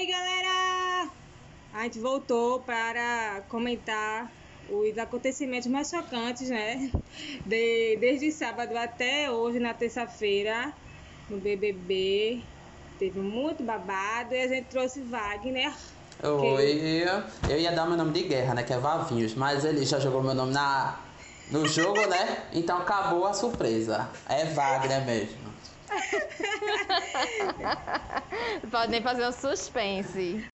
aí, galera! A gente voltou para comentar os acontecimentos mais chocantes, né? De, desde sábado até hoje, na terça-feira, no BBB. Teve muito babado e a gente trouxe Wagner. Oi, eu ia dar meu nome de guerra, né? Que é Vavinhos, mas ele já jogou meu nome na, no jogo, né? Então acabou a surpresa. É Wagner mesmo. Podem fazer um suspense.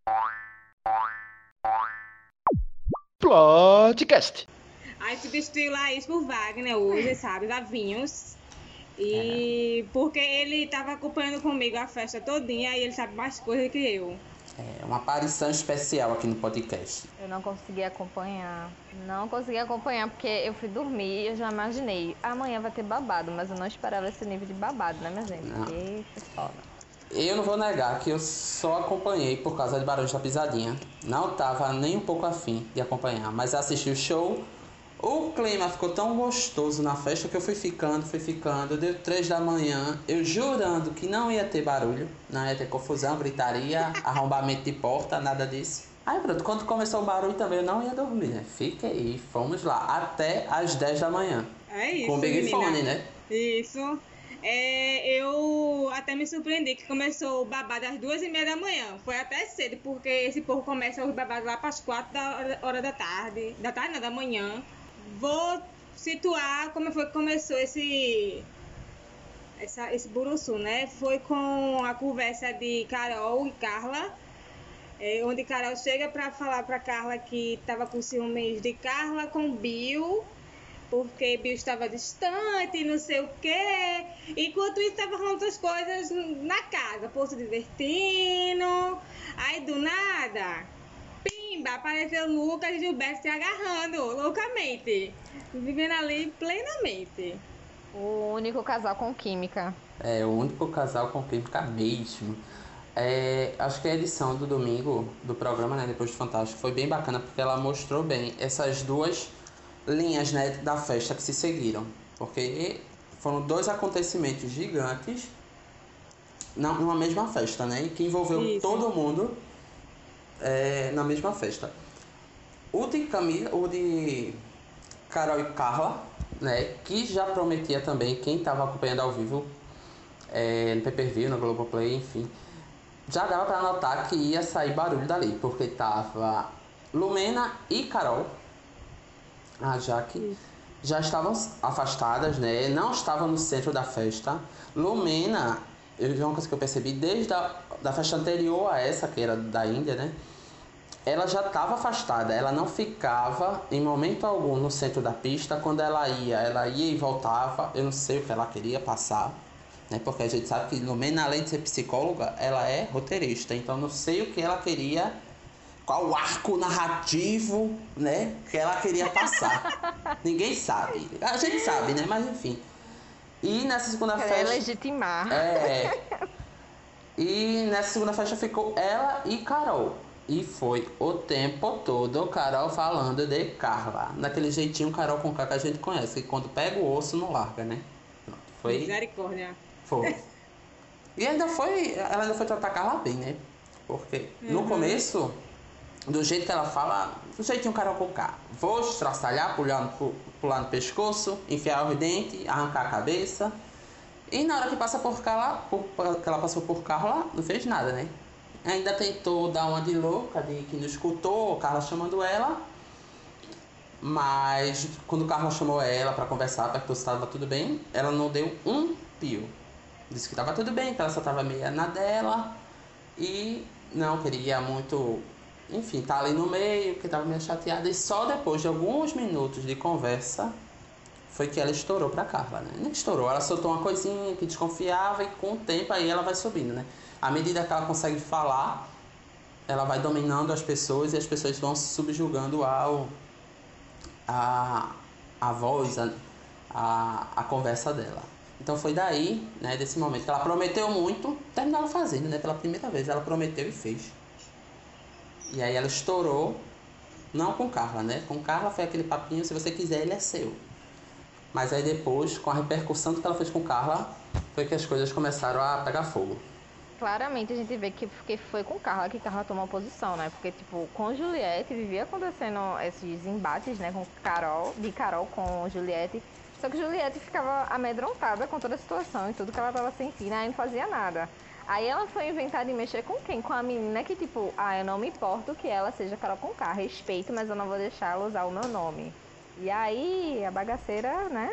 Plotcast. Aí substituiu Laís por Wagner hoje, sabe? Vavinhos. E é. porque ele tava acompanhando comigo a festa todinha e ele sabe mais coisas que eu. É uma aparição especial aqui no podcast. Eu não consegui acompanhar. Não consegui acompanhar porque eu fui dormir e eu já imaginei. Amanhã vai ter babado, mas eu não esperava esse nível de babado, né, minha gente? Não. Foda. Eu não vou negar que eu só acompanhei por causa de Barões da Pisadinha. Não tava nem um pouco afim de acompanhar, mas assisti o show. O clima ficou tão gostoso na festa que eu fui ficando, fui ficando. Deu três da manhã, eu jurando que não ia ter barulho, não ia ter confusão, gritaria, arrombamento de porta, nada disso. Aí pronto, quando começou o barulho também eu não ia dormir, né? Fiquei, fomos lá, até as 10 da manhã. É isso. Com o Big Fone, né? Isso. É, eu até me surpreendi que começou o babado às duas e meia da manhã. Foi até cedo, porque esse povo começa os babados lá para as quatro da hora da tarde. Da tarde, não, da manhã. Vou situar como foi que começou esse essa, esse buruçu, né? Foi com a conversa de Carol e Carla, é, onde Carol chega para falar para Carla que estava com ciúmes de Carla com Bill porque Bill estava distante, não sei o quê. Enquanto isso, estava rolando outras coisas na casa, posto divertindo. Aí, do nada, pimba, apareceu Lucas e Gilberto se agarrando loucamente. Vivendo ali plenamente. O único casal com química. É, o único casal com química mesmo. É, acho que a edição do domingo do programa, né, depois do Fantástico, foi bem bacana porque ela mostrou bem essas duas linhas né, da festa que se seguiram, porque foram dois acontecimentos gigantes na, numa mesma festa, né? E que envolveu Isso. todo mundo é, na mesma festa. O de Camila, o de Carol e Carla, né? Que já prometia também, quem estava acompanhando ao vivo é, no pay-per-view, no Globoplay, enfim, já dava para notar que ia sair barulho dali, porque tava Lumena e Carol a Jaque já estavam afastadas, né? Não estavam no centro da festa. Lumena, eu uma coisa que eu percebi desde a da festa anterior a essa, que era da Índia, né? Ela já estava afastada, ela não ficava em momento algum no centro da pista. Quando ela ia, ela ia e voltava. Eu não sei o que ela queria passar, né? Porque a gente sabe que Lumena, além de ser psicóloga, ela é roteirista. Então não sei o que ela queria qual o arco narrativo, né, que ela queria passar. Ninguém sabe. A gente sabe, né, mas enfim. E nessa segunda Quer festa. legitimar. É. E nessa segunda festa ficou ela e Carol. E foi o tempo todo Carol falando de Carla. Daquele jeitinho Carol com K que a gente conhece. Que quando pega o osso não larga, né? Pronto, foi. Misericórdia. Foi. E ainda foi. Ela ainda foi tratar Carla bem, né? Porque uhum. no começo do jeito que ela fala, do jeitinho carococá. Vou estraçalhar, pular no, pescoço, enfiar os dentes, arrancar a cabeça. E na hora que passa por Carla, por, que ela passou por Carla, não fez nada, né? Ainda tentou dar uma de louca, de que não escutou, Carla chamando ela. Mas quando Carla chamou ela para conversar, perguntou se estava tudo bem, ela não deu um pio. Disse que estava tudo bem, que ela só estava meio na dela. E não queria muito enfim, tá ali no meio, que tava meio chateada. E só depois de alguns minutos de conversa foi que ela estourou pra Carla, né? Nem estourou, ela soltou uma coisinha que desconfiava e com o tempo aí ela vai subindo, né? À medida que ela consegue falar, ela vai dominando as pessoas e as pessoas vão se subjugando ao a, a voz, a, a, a conversa dela. Então foi daí, né, desse momento que ela prometeu muito, terminaram fazendo, né? Pela primeira vez ela prometeu e fez. E aí ela estourou, não com Carla, né? Com Carla foi aquele papinho, se você quiser, ele é seu. Mas aí depois, com a repercussão que ela fez com Carla, foi que as coisas começaram a pegar fogo. claramente a gente vê que, que foi com Carla que Carla tomou posição, né? Porque, tipo, com Juliette vivia acontecendo esses embates, né? Com Carol, de Carol com Juliette. Só que Juliette ficava amedrontada com toda a situação e tudo que ela tava sentindo, aí não fazia nada. Aí ela foi inventar de mexer com quem? Com a menina que, tipo, ah, eu não me importo que ela seja Carol com K, respeito, mas eu não vou deixar ela usar o meu nome. E aí a bagaceira, né,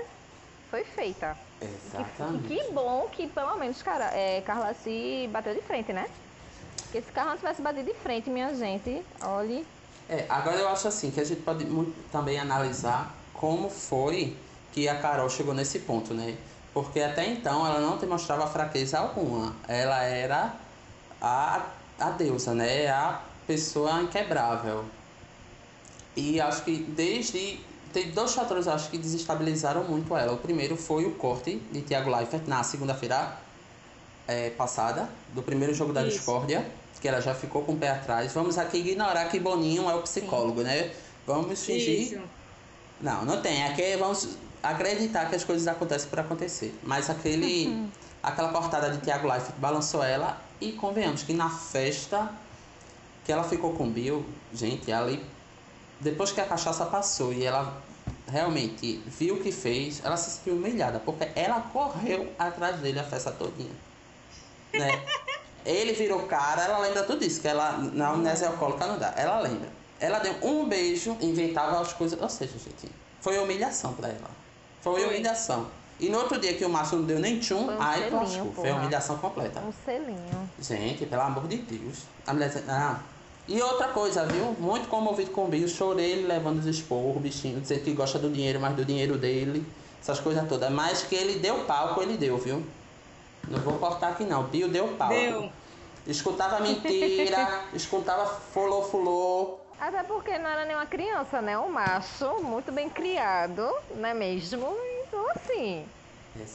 foi feita. Exatamente. Que, que bom que pelo menos cara, é, Carla se bateu de frente, né? Porque se Carla não tivesse batido de frente, minha gente, olhe. É, agora eu acho assim que a gente pode muito também analisar como foi que a Carol chegou nesse ponto, né? Porque até então ela não demonstrava fraqueza alguma. Ela era a, a deusa, né? A pessoa inquebrável. E acho que desde. Tem dois fatores acho que desestabilizaram muito ela. O primeiro foi o corte de Thiago Leifert na segunda-feira é, passada, do primeiro jogo da Isso. discórdia, que ela já ficou com o pé atrás. Vamos aqui ignorar que Boninho é o psicólogo, né? Vamos fingir. Isso. Não, não tem. Aqui vamos acreditar que as coisas acontecem por acontecer. Mas aquele, aquela cortada de Thiago Leifert balançou ela e convenhamos que na festa que ela ficou com o Bill, gente, ali depois que a cachaça passou e ela realmente viu o que fez, ela se sentiu humilhada, porque ela correu atrás dele a festa todinha. Né? Ele virou cara, ela lembra tudo isso, que ela na amnésia alcoólica não dá. Ela lembra. Ela deu um beijo, inventava as coisas. Ou seja, gente, foi humilhação pra ela. Foi, Foi. humilhação. E no outro dia que o Márcio não deu nem tchum, um ai, selinho. Foi humilhação completa. Um selinho. Gente, pelo amor de Deus. A mulher ah. E outra coisa, viu? Muito comovido com o Bill. Chorei ele levando os esporros, o bichinho, dizendo que gosta do dinheiro, mas do dinheiro dele. Essas coisas todas. Mas que ele deu palco, ele deu, viu? Não vou cortar aqui não. Bill deu palco. Deu. Escutava mentira, escutava fulô fulô. Até porque não era nenhuma criança, né? Um macho muito bem criado, não é mesmo? Então, assim,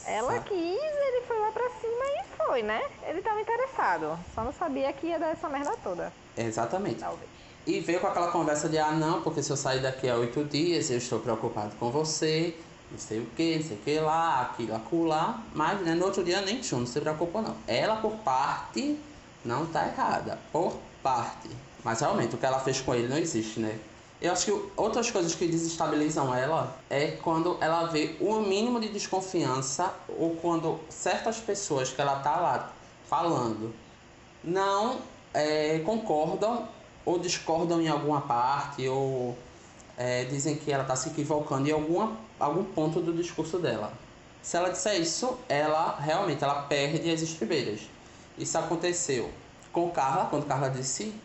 ela quis, ele foi lá pra cima e foi, né? Ele tava interessado. Só não sabia que ia dar essa merda toda, Exatamente. talvez. E veio com aquela conversa de, ah, não, porque se eu sair daqui a oito dias, eu estou preocupado com você, não sei o que, não sei o que lá, aquilo, acolá. Mas né, no outro dia nem tchum, não se preocupou não. Ela, por parte, não tá errada. Por parte. Mas realmente, o que ela fez com ele não existe, né? Eu acho que outras coisas que desestabilizam ela é quando ela vê o mínimo de desconfiança ou quando certas pessoas que ela tá lá falando não é, concordam ou discordam em alguma parte ou é, dizem que ela está se equivocando em alguma, algum ponto do discurso dela. Se ela disser isso, ela realmente ela perde as estribeiras. Isso aconteceu com Carla, quando Carla disse,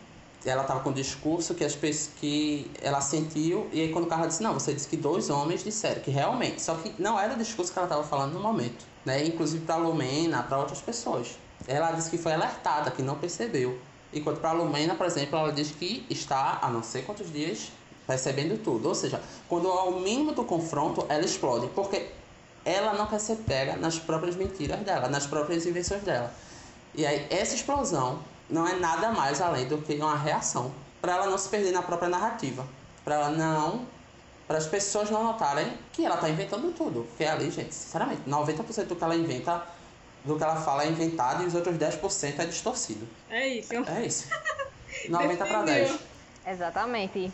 ela estava com um discurso que, as, que ela sentiu, e aí quando Carla disse, não, você disse que dois homens disseram, que realmente, só que não era o discurso que ela estava falando no momento, né? Inclusive para Lumena, para outras pessoas. Ela disse que foi alertada, que não percebeu. Enquanto para Lumena, por exemplo, ela diz que está há não sei quantos dias percebendo tudo. Ou seja, quando há o mínimo do confronto, ela explode. Porque ela não quer ser pega nas próprias mentiras dela, nas próprias invenções dela. E aí, essa explosão não é nada mais além do que uma reação. Para ela não se perder na própria narrativa. Para ela não. Para as pessoas não notarem que ela está inventando tudo. Porque ali, gente, sinceramente, 90% do que ela inventa, do que ela fala é inventado e os outros 10% é distorcido. É isso. É isso. 90 para Definiu. 10. Exatamente.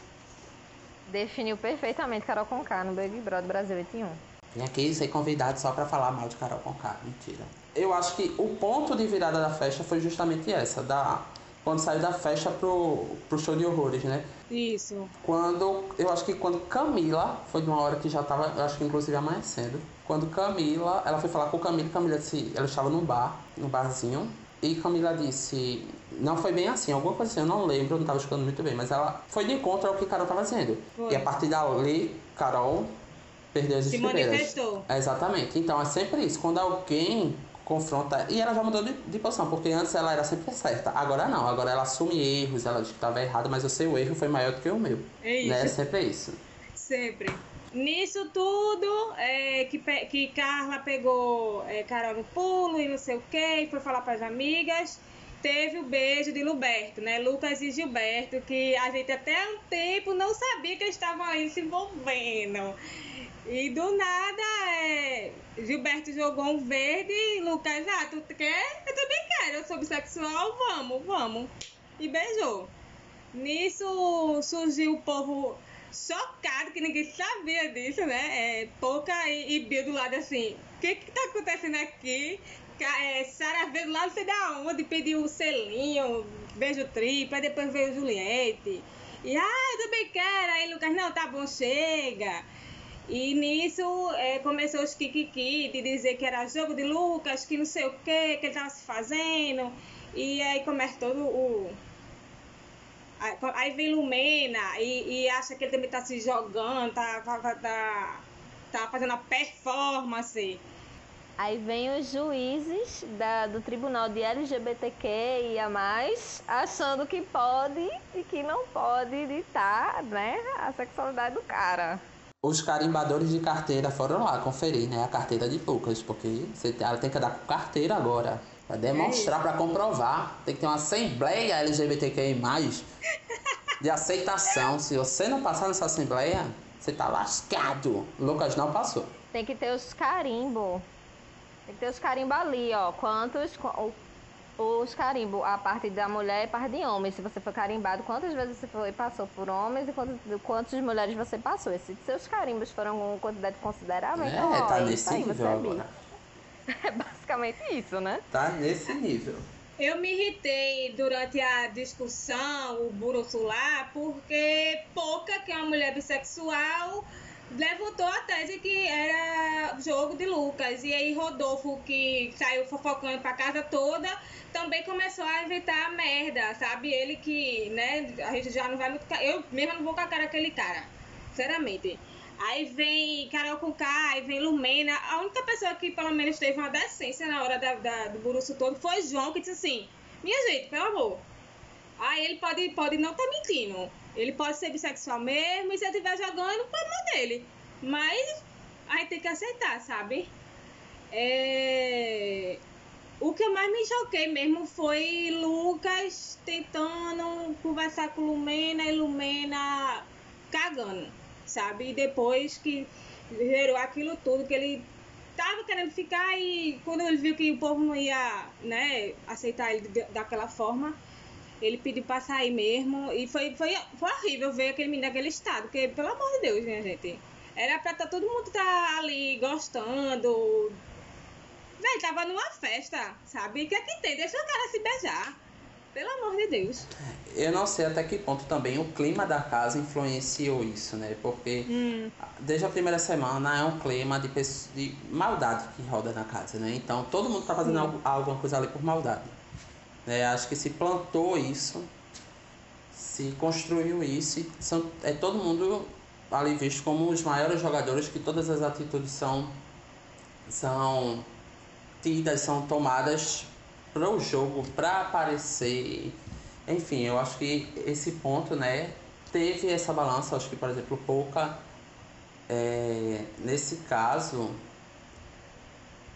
Definiu perfeitamente Carol Conká no Big Brother Brasil 21. Vem aqui ser convidado só pra falar mal de Carol Conká. Mentira. Eu acho que o ponto de virada da festa foi justamente essa, da quando saiu da festa pro, pro show de horrores, né? Isso. Quando, eu acho que quando Camila, foi de uma hora que já tava, eu acho que inclusive amanhecendo, quando Camila, ela foi falar com Camila, Camila disse, ela estava num bar, num barzinho, e Camila disse, não foi bem assim, alguma coisa assim, eu não lembro, eu não estava escutando muito bem, mas ela foi de encontro ao que Carol estava dizendo. Foi. E a partir dali, Carol perdeu as Se manifestou. É, Exatamente. Então é sempre isso. Quando alguém confronta. E ela já mudou de, de posição, porque antes ela era sempre certa. Agora não. Agora ela assume erros, ela diz que estava errada, mas o seu erro foi maior do que o meu. É isso. Né? É sempre isso. Sempre. Nisso tudo, é, que, que Carla pegou é, Carol no pulo e não sei o que, foi falar para as amigas. Teve o beijo de Luberto, né? Lucas e Gilberto, que a gente até um tempo não sabia que eles estavam aí se envolvendo. E do nada, é, Gilberto jogou um verde, Lucas, ah, tu quer? Eu também quero, eu sou bissexual, vamos, vamos. E beijou. Nisso surgiu o povo chocado, que ninguém sabia disso, né? É, Pouca e, e Bill do lado assim, o que que tá acontecendo aqui? É, Sara veio do lado, não sei da onde, pediu o selinho, beijo triplo, aí depois veio Juliette. E, ah, eu também quero. Aí Lucas, não, tá bom, chega. E nisso é, começou os kikiki de dizer que era jogo de Lucas, que não sei o que, que ele tava se fazendo. E aí começa todo o. Aí vem Lumena e, e acha que ele também tá se jogando, tá, tá, tá, tá fazendo a performance. Aí vem os juízes da, do tribunal de LGBTQ e a mais, achando que pode e que não pode ditar né, a sexualidade do cara. Os carimbadores de carteira foram lá conferir né, a carteira de Lucas, porque você, ela tem que dar com carteira agora. Pra demonstrar, é para comprovar. Tem que ter uma assembleia LGBTQI, de aceitação. Se você não passar nessa assembleia, você tá lascado. Lucas não passou. Tem que ter os carimbos tem que ter os carimbos ali, ó. Quantos. Os carimbos, a parte da mulher e a parte de homem. Se você foi carimbado, quantas vezes você foi passou por homens e quantas, quantas mulheres você passou? Se seus carimbos foram uma quantidade considerável, é, então, ó, tá nesse nível é agora. É basicamente isso, né? Tá nesse nível. Eu me irritei durante a discussão, o Buruçu lá, porque Pouca, que é uma mulher bissexual, levantou a tese que era jogo de Lucas. E aí Rodolfo, que saiu fofocando pra casa toda, também começou a inventar merda, sabe? Ele que, né, a gente já não vai muito. Eu mesmo não vou com a cara daquele cara, sinceramente. Aí vem Carol Conká, aí vem Lumena. A única pessoa que pelo menos teve uma decência na hora da, da do buruço todo foi João, que disse assim: Minha gente, pelo amor. Aí ele pode, pode não estar tá mentindo. Ele pode ser bissexual mesmo, e se ele estiver jogando, problema dele. Mas a gente tem que aceitar, sabe? É... O que eu mais me choquei mesmo foi Lucas tentando conversar com Lumena e Lumena cagando, sabe? E depois que gerou aquilo tudo, que ele tava querendo ficar e quando ele viu que o povo não ia, né, aceitar ele daquela forma, ele pediu pra sair mesmo. E foi, foi, foi horrível ver aquele menino naquele estado. Porque, pelo amor de Deus, minha gente. Era pra tá, todo mundo tá ali gostando. Véi, tava numa festa, sabe? O que é que tem? Deixa o cara se beijar. Pelo amor de Deus. Eu não sei até que ponto também o clima da casa influenciou isso, né? Porque hum. desde a primeira semana é um clima de, de maldade que roda na casa, né? Então todo mundo tá fazendo hum. alguma coisa ali por maldade. É, acho que se plantou isso, se construiu isso são, é todo mundo ali visto como os maiores jogadores, que todas as atitudes são, são tidas, são tomadas para o jogo, para aparecer. Enfim, eu acho que esse ponto, né, teve essa balança. Acho que, por exemplo, Pouca, é, nesse caso,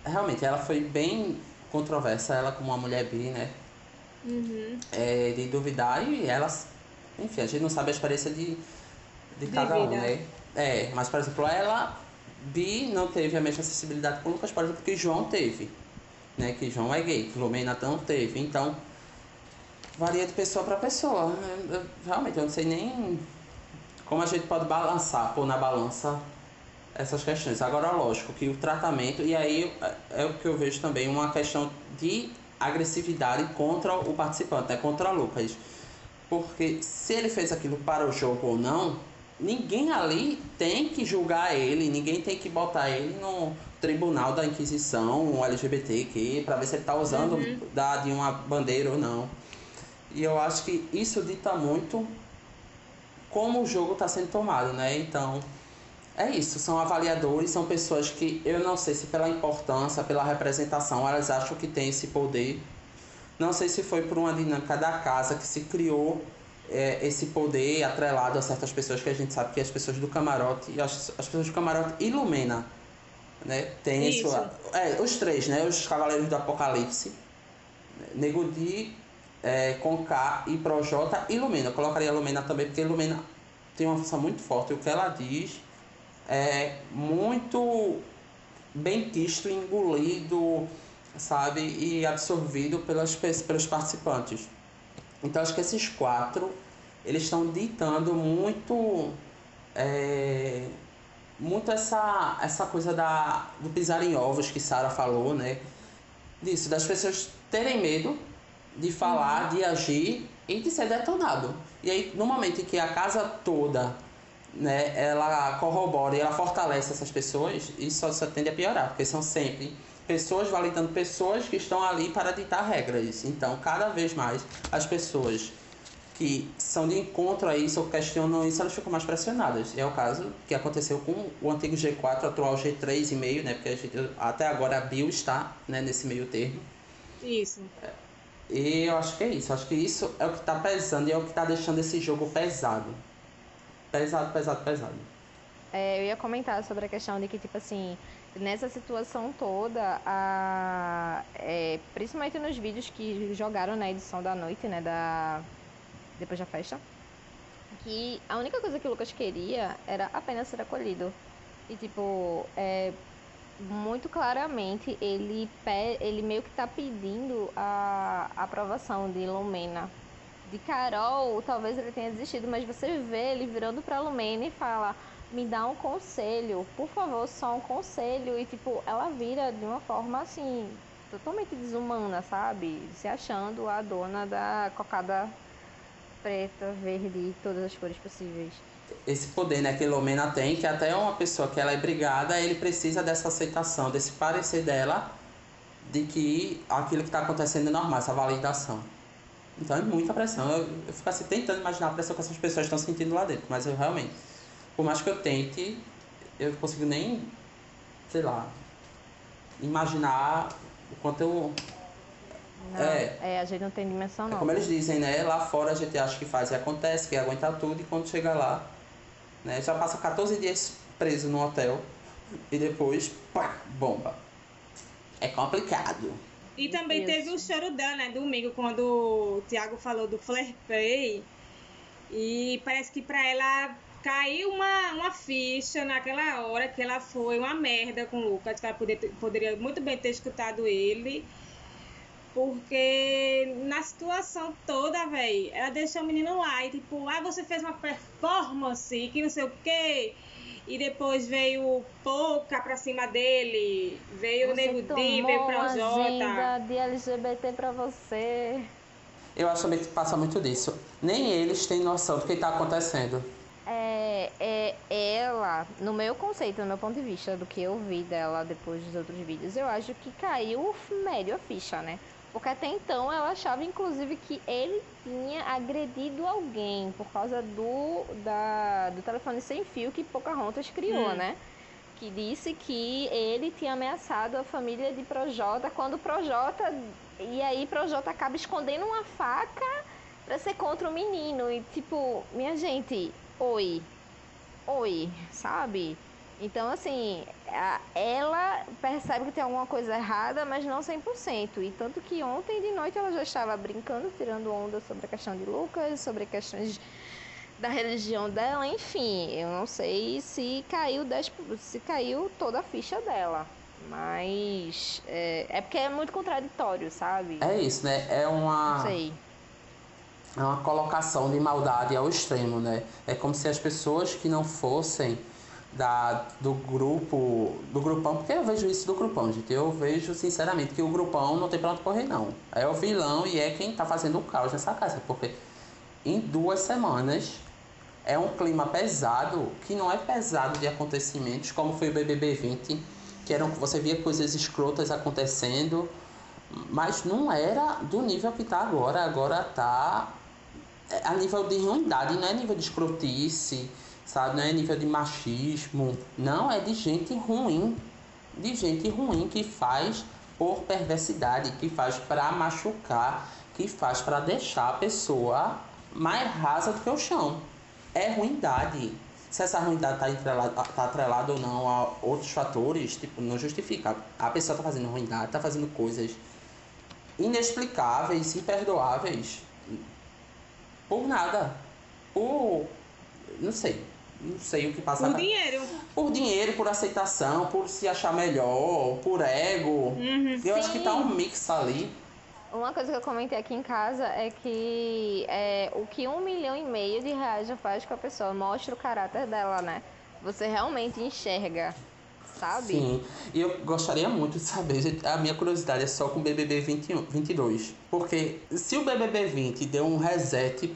realmente ela foi bem controversa, ela como uma mulher bi, né? Uhum. É, de duvidar e elas. Enfim, a gente não sabe a experiência de, de cada um, né? É, mas por exemplo, ela, Bi, não teve a mesma acessibilidade com o Lucas, por exemplo, que João teve. Né? Que João é gay, que Lumena não teve. Então, varia de pessoa para pessoa. Eu, eu, realmente, eu não sei nem como a gente pode balançar, pôr na balança essas questões. Agora, lógico que o tratamento, e aí é, é o que eu vejo também, uma questão de agressividade contra o participante, né? contra Lucas. Porque se ele fez aquilo para o jogo ou não, ninguém ali tem que julgar ele, ninguém tem que botar ele no tribunal da Inquisição, um LGBTQ, para ver se ele está usando uhum. da, de uma bandeira ou não. E eu acho que isso dita muito como o jogo está sendo tomado, né? Então, é isso, são avaliadores, são pessoas que eu não sei se pela importância, pela representação, elas acham que tem esse poder. Não sei se foi por uma dinâmica da casa que se criou é, esse poder atrelado a certas pessoas que a gente sabe que as pessoas do camarote, as, as pessoas do camarote ilumina, né? Tem isso. isso é, os três, né? Os Cavaleiros do Apocalipse, Negudi, é, Conká e Projota ilumina. Eu colocaria Lumena também porque Lumena tem uma função muito forte. O que ela diz é muito bem quisto, engolido, sabe, e absorvido pelas, pelos participantes. Então acho que esses quatro eles estão ditando muito é, muito essa, essa coisa da, do pisar em ovos que Sara falou, né? Disso, das pessoas terem medo de falar, uhum. de agir e de ser detonado. E aí, no momento em que a casa toda né, ela corrobora e ela fortalece essas pessoas, isso só, só tende a piorar, porque são sempre pessoas validando pessoas que estão ali para ditar regras. Então, cada vez mais as pessoas que são de encontro a isso ou questionam isso, elas ficam mais pressionadas. É o caso que aconteceu com o antigo G4, atual G3,5, né? Porque gente, até agora a Bill está né, nesse meio termo. Isso. E eu acho que é isso. Acho que isso é o que está pesando e é o que está deixando esse jogo pesado. Pesado, pesado, pesado. É, eu ia comentar sobre a questão de que, tipo assim, nessa situação toda, a, é, principalmente nos vídeos que jogaram na edição da noite, né, da, depois da festa, que a única coisa que o Lucas queria era apenas ser acolhido. E, tipo, é, muito claramente ele, ele meio que tá pedindo a aprovação de Lumena. De Carol, talvez ele tenha desistido, mas você vê ele virando pra Lumena e fala: Me dá um conselho, por favor, só um conselho. E, tipo, ela vira de uma forma assim, totalmente desumana, sabe? Se achando a dona da cocada preta, verde todas as cores possíveis. Esse poder né, que Lumena tem, que até uma pessoa que ela é brigada, ele precisa dessa aceitação, desse parecer dela de que aquilo que está acontecendo é normal, essa validação. Então é muita pressão. Eu, eu fico assim tentando imaginar a pressão que essas pessoas estão sentindo lá dentro, mas eu realmente, por mais que eu tente, eu não consigo nem, sei lá, imaginar o quanto eu não, é, é, a gente não tem dimensão não. É como eles dizem, né? Lá fora a gente acha que faz e acontece, que aguenta tudo, e quando chega lá, né? Já passa 14 dias preso no hotel e depois, pá, bomba. É complicado. E também teve o choro dela, né? Domingo, quando o Thiago falou do flare play. E parece que pra ela caiu uma, uma ficha naquela hora que ela foi uma merda com o Lucas, que ela poder, poderia muito bem ter escutado ele porque na situação toda, velho, ela deixou o menino lá e tipo, ah, você fez uma performance que não sei o quê. E depois veio Pouca pra cima dele, veio o Nego D, veio pra Jota. de LGBT pra você. Eu acho também que passa muito disso. Nem eles têm noção do que tá acontecendo. É, é ela, no meu conceito, no meu ponto de vista, do que eu vi dela depois dos outros vídeos, eu acho que caiu médio a ficha, né? Porque até então ela achava, inclusive, que ele tinha agredido alguém por causa do, da, do telefone sem fio que Pocahontas criou, hum. né? Que disse que ele tinha ameaçado a família de Projota quando Projota. E aí Projota acaba escondendo uma faca pra ser contra o menino. E tipo, minha gente, oi. Oi, sabe? Então, assim, ela percebe que tem alguma coisa errada, mas não 100%. E tanto que ontem de noite ela já estava brincando, tirando onda sobre a questão de Lucas, sobre questões da religião dela, enfim, eu não sei se caiu 10, se caiu toda a ficha dela. Mas é, é porque é muito contraditório, sabe? É isso, né? É uma. Não sei. É uma colocação de maldade ao extremo, né? É como se as pessoas que não fossem da, do grupo, do grupão, porque eu vejo isso do grupão, gente. Eu vejo sinceramente que o grupão não tem pra onde correr, não. É o vilão e é quem tá fazendo o caos nessa casa, porque em duas semanas é um clima pesado, que não é pesado de acontecimentos, como foi o BBB 20, que eram, você via coisas escrotas acontecendo, mas não era do nível que tá agora. Agora tá é, a nível de ruindade, não é nível de escrotice sabe? Não é nível de machismo, não, é de gente ruim, de gente ruim que faz por perversidade, que faz para machucar, que faz para deixar a pessoa mais rasa do que o chão. É ruindade. Se essa ruindade está tá atrelada ou não a outros fatores, tipo, não justifica. A pessoa está fazendo ruindade, está fazendo coisas inexplicáveis, imperdoáveis, por nada. Por. não sei não sei o que passa. Por dinheiro. Por dinheiro, por aceitação, por se achar melhor, por ego. Uhum. Eu acho que tá Sim. um mix ali. Uma coisa que eu comentei aqui em casa é que é, o que um milhão e meio de reais já faz com a pessoa mostra o caráter dela, né? Você realmente enxerga, sabe? Sim, e eu gostaria muito de saber, a minha curiosidade é só com o BBB 21, 22. Porque se o BBB 20 deu um reset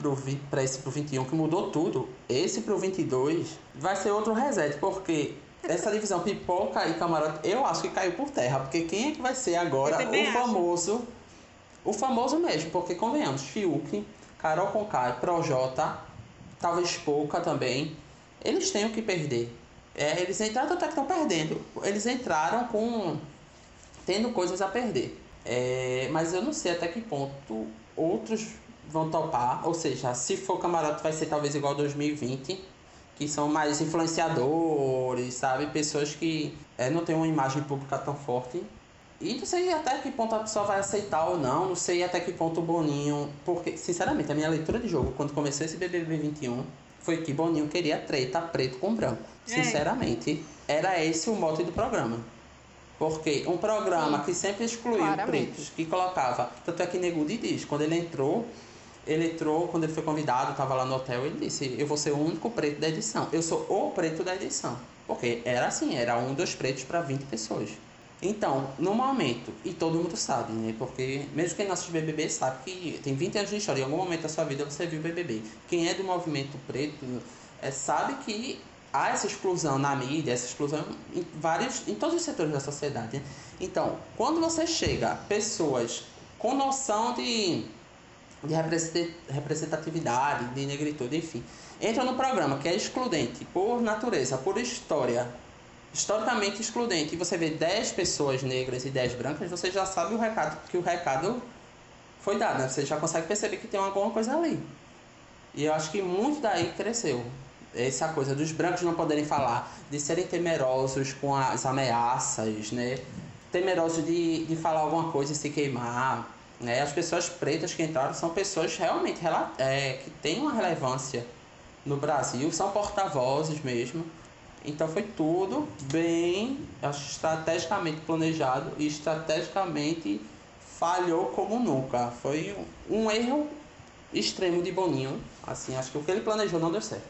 pra esse pro 21, que mudou tudo, esse pro 22 vai ser outro reset, porque essa divisão pipoca e camarote, eu acho que caiu por terra, porque quem é que vai ser agora o acho. famoso, o famoso mesmo, porque convenhamos, Fiuk, Carol Conká, Projota, talvez Pouca também, eles têm o que perder. É, eles entraram, até que estão perdendo. Eles entraram com. tendo coisas a perder. É, mas eu não sei até que ponto outros vão topar. Ou seja, se for camarote, vai ser talvez igual 2020, que são mais influenciadores, sabe? Pessoas que é, não têm uma imagem pública tão forte. E não sei até que ponto a pessoa vai aceitar ou não, não sei até que ponto o Boninho. Porque, sinceramente, a minha leitura de jogo, quando começou esse BBB 21, foi que Boninho queria treta preto com branco. É. Sinceramente, era esse o mote do programa. Porque um programa Sim, que sempre excluiu claramente. pretos, que colocava. Tanto é que Negudi diz, quando ele entrou, ele entrou, quando ele foi convidado, estava lá no hotel, ele disse: Eu vou ser o único preto da edição. Eu sou o preto da edição. Porque era assim, era um dos pretos para 20 pessoas. Então, no momento, e todo mundo sabe, né? Porque mesmo quem não assiste BBB sabe que tem 20 anos de história, em algum momento da sua vida você viu BBB. Quem é do movimento preto é, sabe que há essa exclusão na mídia, essa exclusão em vários, em todos os setores da sociedade. né? Então, quando você chega pessoas com noção de, de represent- representatividade, de negritude, enfim, entra no programa que é excludente por natureza, por história, historicamente excludente, e você vê 10 pessoas negras e 10 brancas, você já sabe o recado, que o recado foi dado, né? Você já consegue perceber que tem alguma coisa ali. E eu acho que muito daí cresceu. Essa coisa dos brancos não poderem falar, de serem temerosos com as ameaças, né? Temerosos de, de falar alguma coisa e se queimar. Né? As pessoas pretas que entraram são pessoas realmente é, que têm uma relevância no Brasil, são porta-vozes mesmo. Então foi tudo bem, estrategicamente planejado e estrategicamente falhou como nunca. Foi um erro extremo de Boninho. Assim, acho que o que ele planejou não deu certo.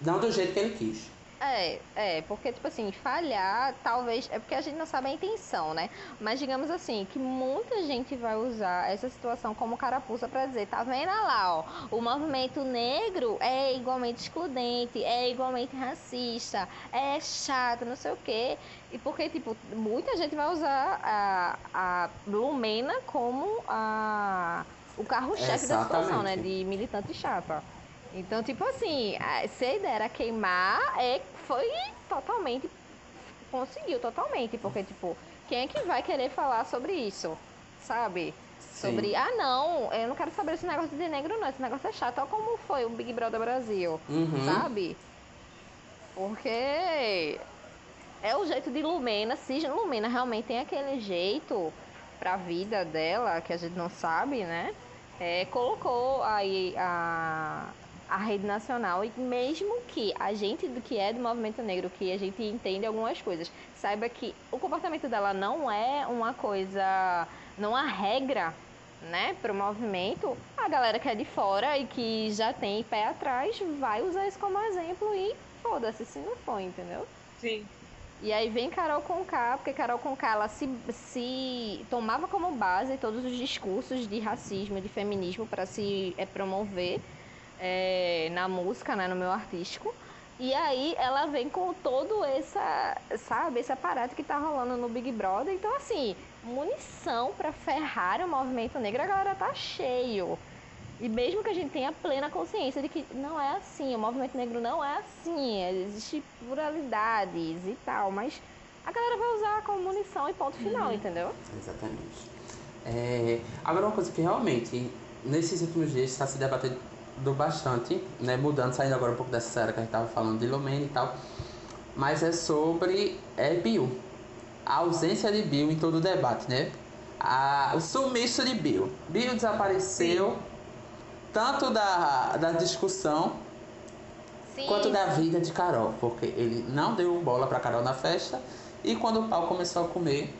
Não do jeito que ele quis. É, é, porque, tipo assim, falhar, talvez. É porque a gente não sabe a intenção, né? Mas digamos assim, que muita gente vai usar essa situação como carapuça pra dizer, tá vendo lá, ó? O movimento negro é igualmente excludente, é igualmente racista, é chato, não sei o quê. E porque, tipo, muita gente vai usar a, a Lumena como a, o carro-chefe da situação, né? De militante chata. Então, tipo assim, se a ideia era queimar, é, foi totalmente. Conseguiu totalmente. Porque, tipo, quem é que vai querer falar sobre isso? Sabe? Sim. Sobre, ah, não, eu não quero saber esse negócio de negro, não. Esse negócio é chato. Olha como foi o Big Brother Brasil. Uhum. Sabe? Porque é o jeito de Lumena. Se Lumena realmente tem aquele jeito pra vida dela, que a gente não sabe, né? É, colocou aí a, a rede nacional e mesmo que a gente do que é do movimento negro, que a gente entende algumas coisas, saiba que o comportamento dela não é uma coisa, não há regra, né, pro movimento, a galera que é de fora e que já tem pé atrás vai usar isso como exemplo e foda-se se não for, entendeu? Sim. E aí vem Carol Conká, porque Carol Conká ela se, se tomava como base todos os discursos de racismo de feminismo para se é, promover é, na música, né, no meu artístico. E aí ela vem com todo essa, sabe, esse aparato que tá rolando no Big Brother. Então, assim, munição para ferrar o movimento negro, a galera tá cheio. E mesmo que a gente tenha plena consciência de que não é assim, o movimento negro não é assim, existe pluralidades e tal, mas a galera vai usar como munição e ponto final, entendeu? Exatamente. É, agora, uma coisa que realmente, nesses últimos dias, está se debatendo bastante, né? Mudando, saindo agora um pouco dessa série que a gente estava falando de Lumene e tal, mas é sobre é, Bill. A ausência de Bill em todo o debate, né? A, o sumiço de Bill. Bill desapareceu tanto da, da discussão Sim. quanto da vida de Carol, porque ele não deu bola pra Carol na festa e quando o pau começou a comer,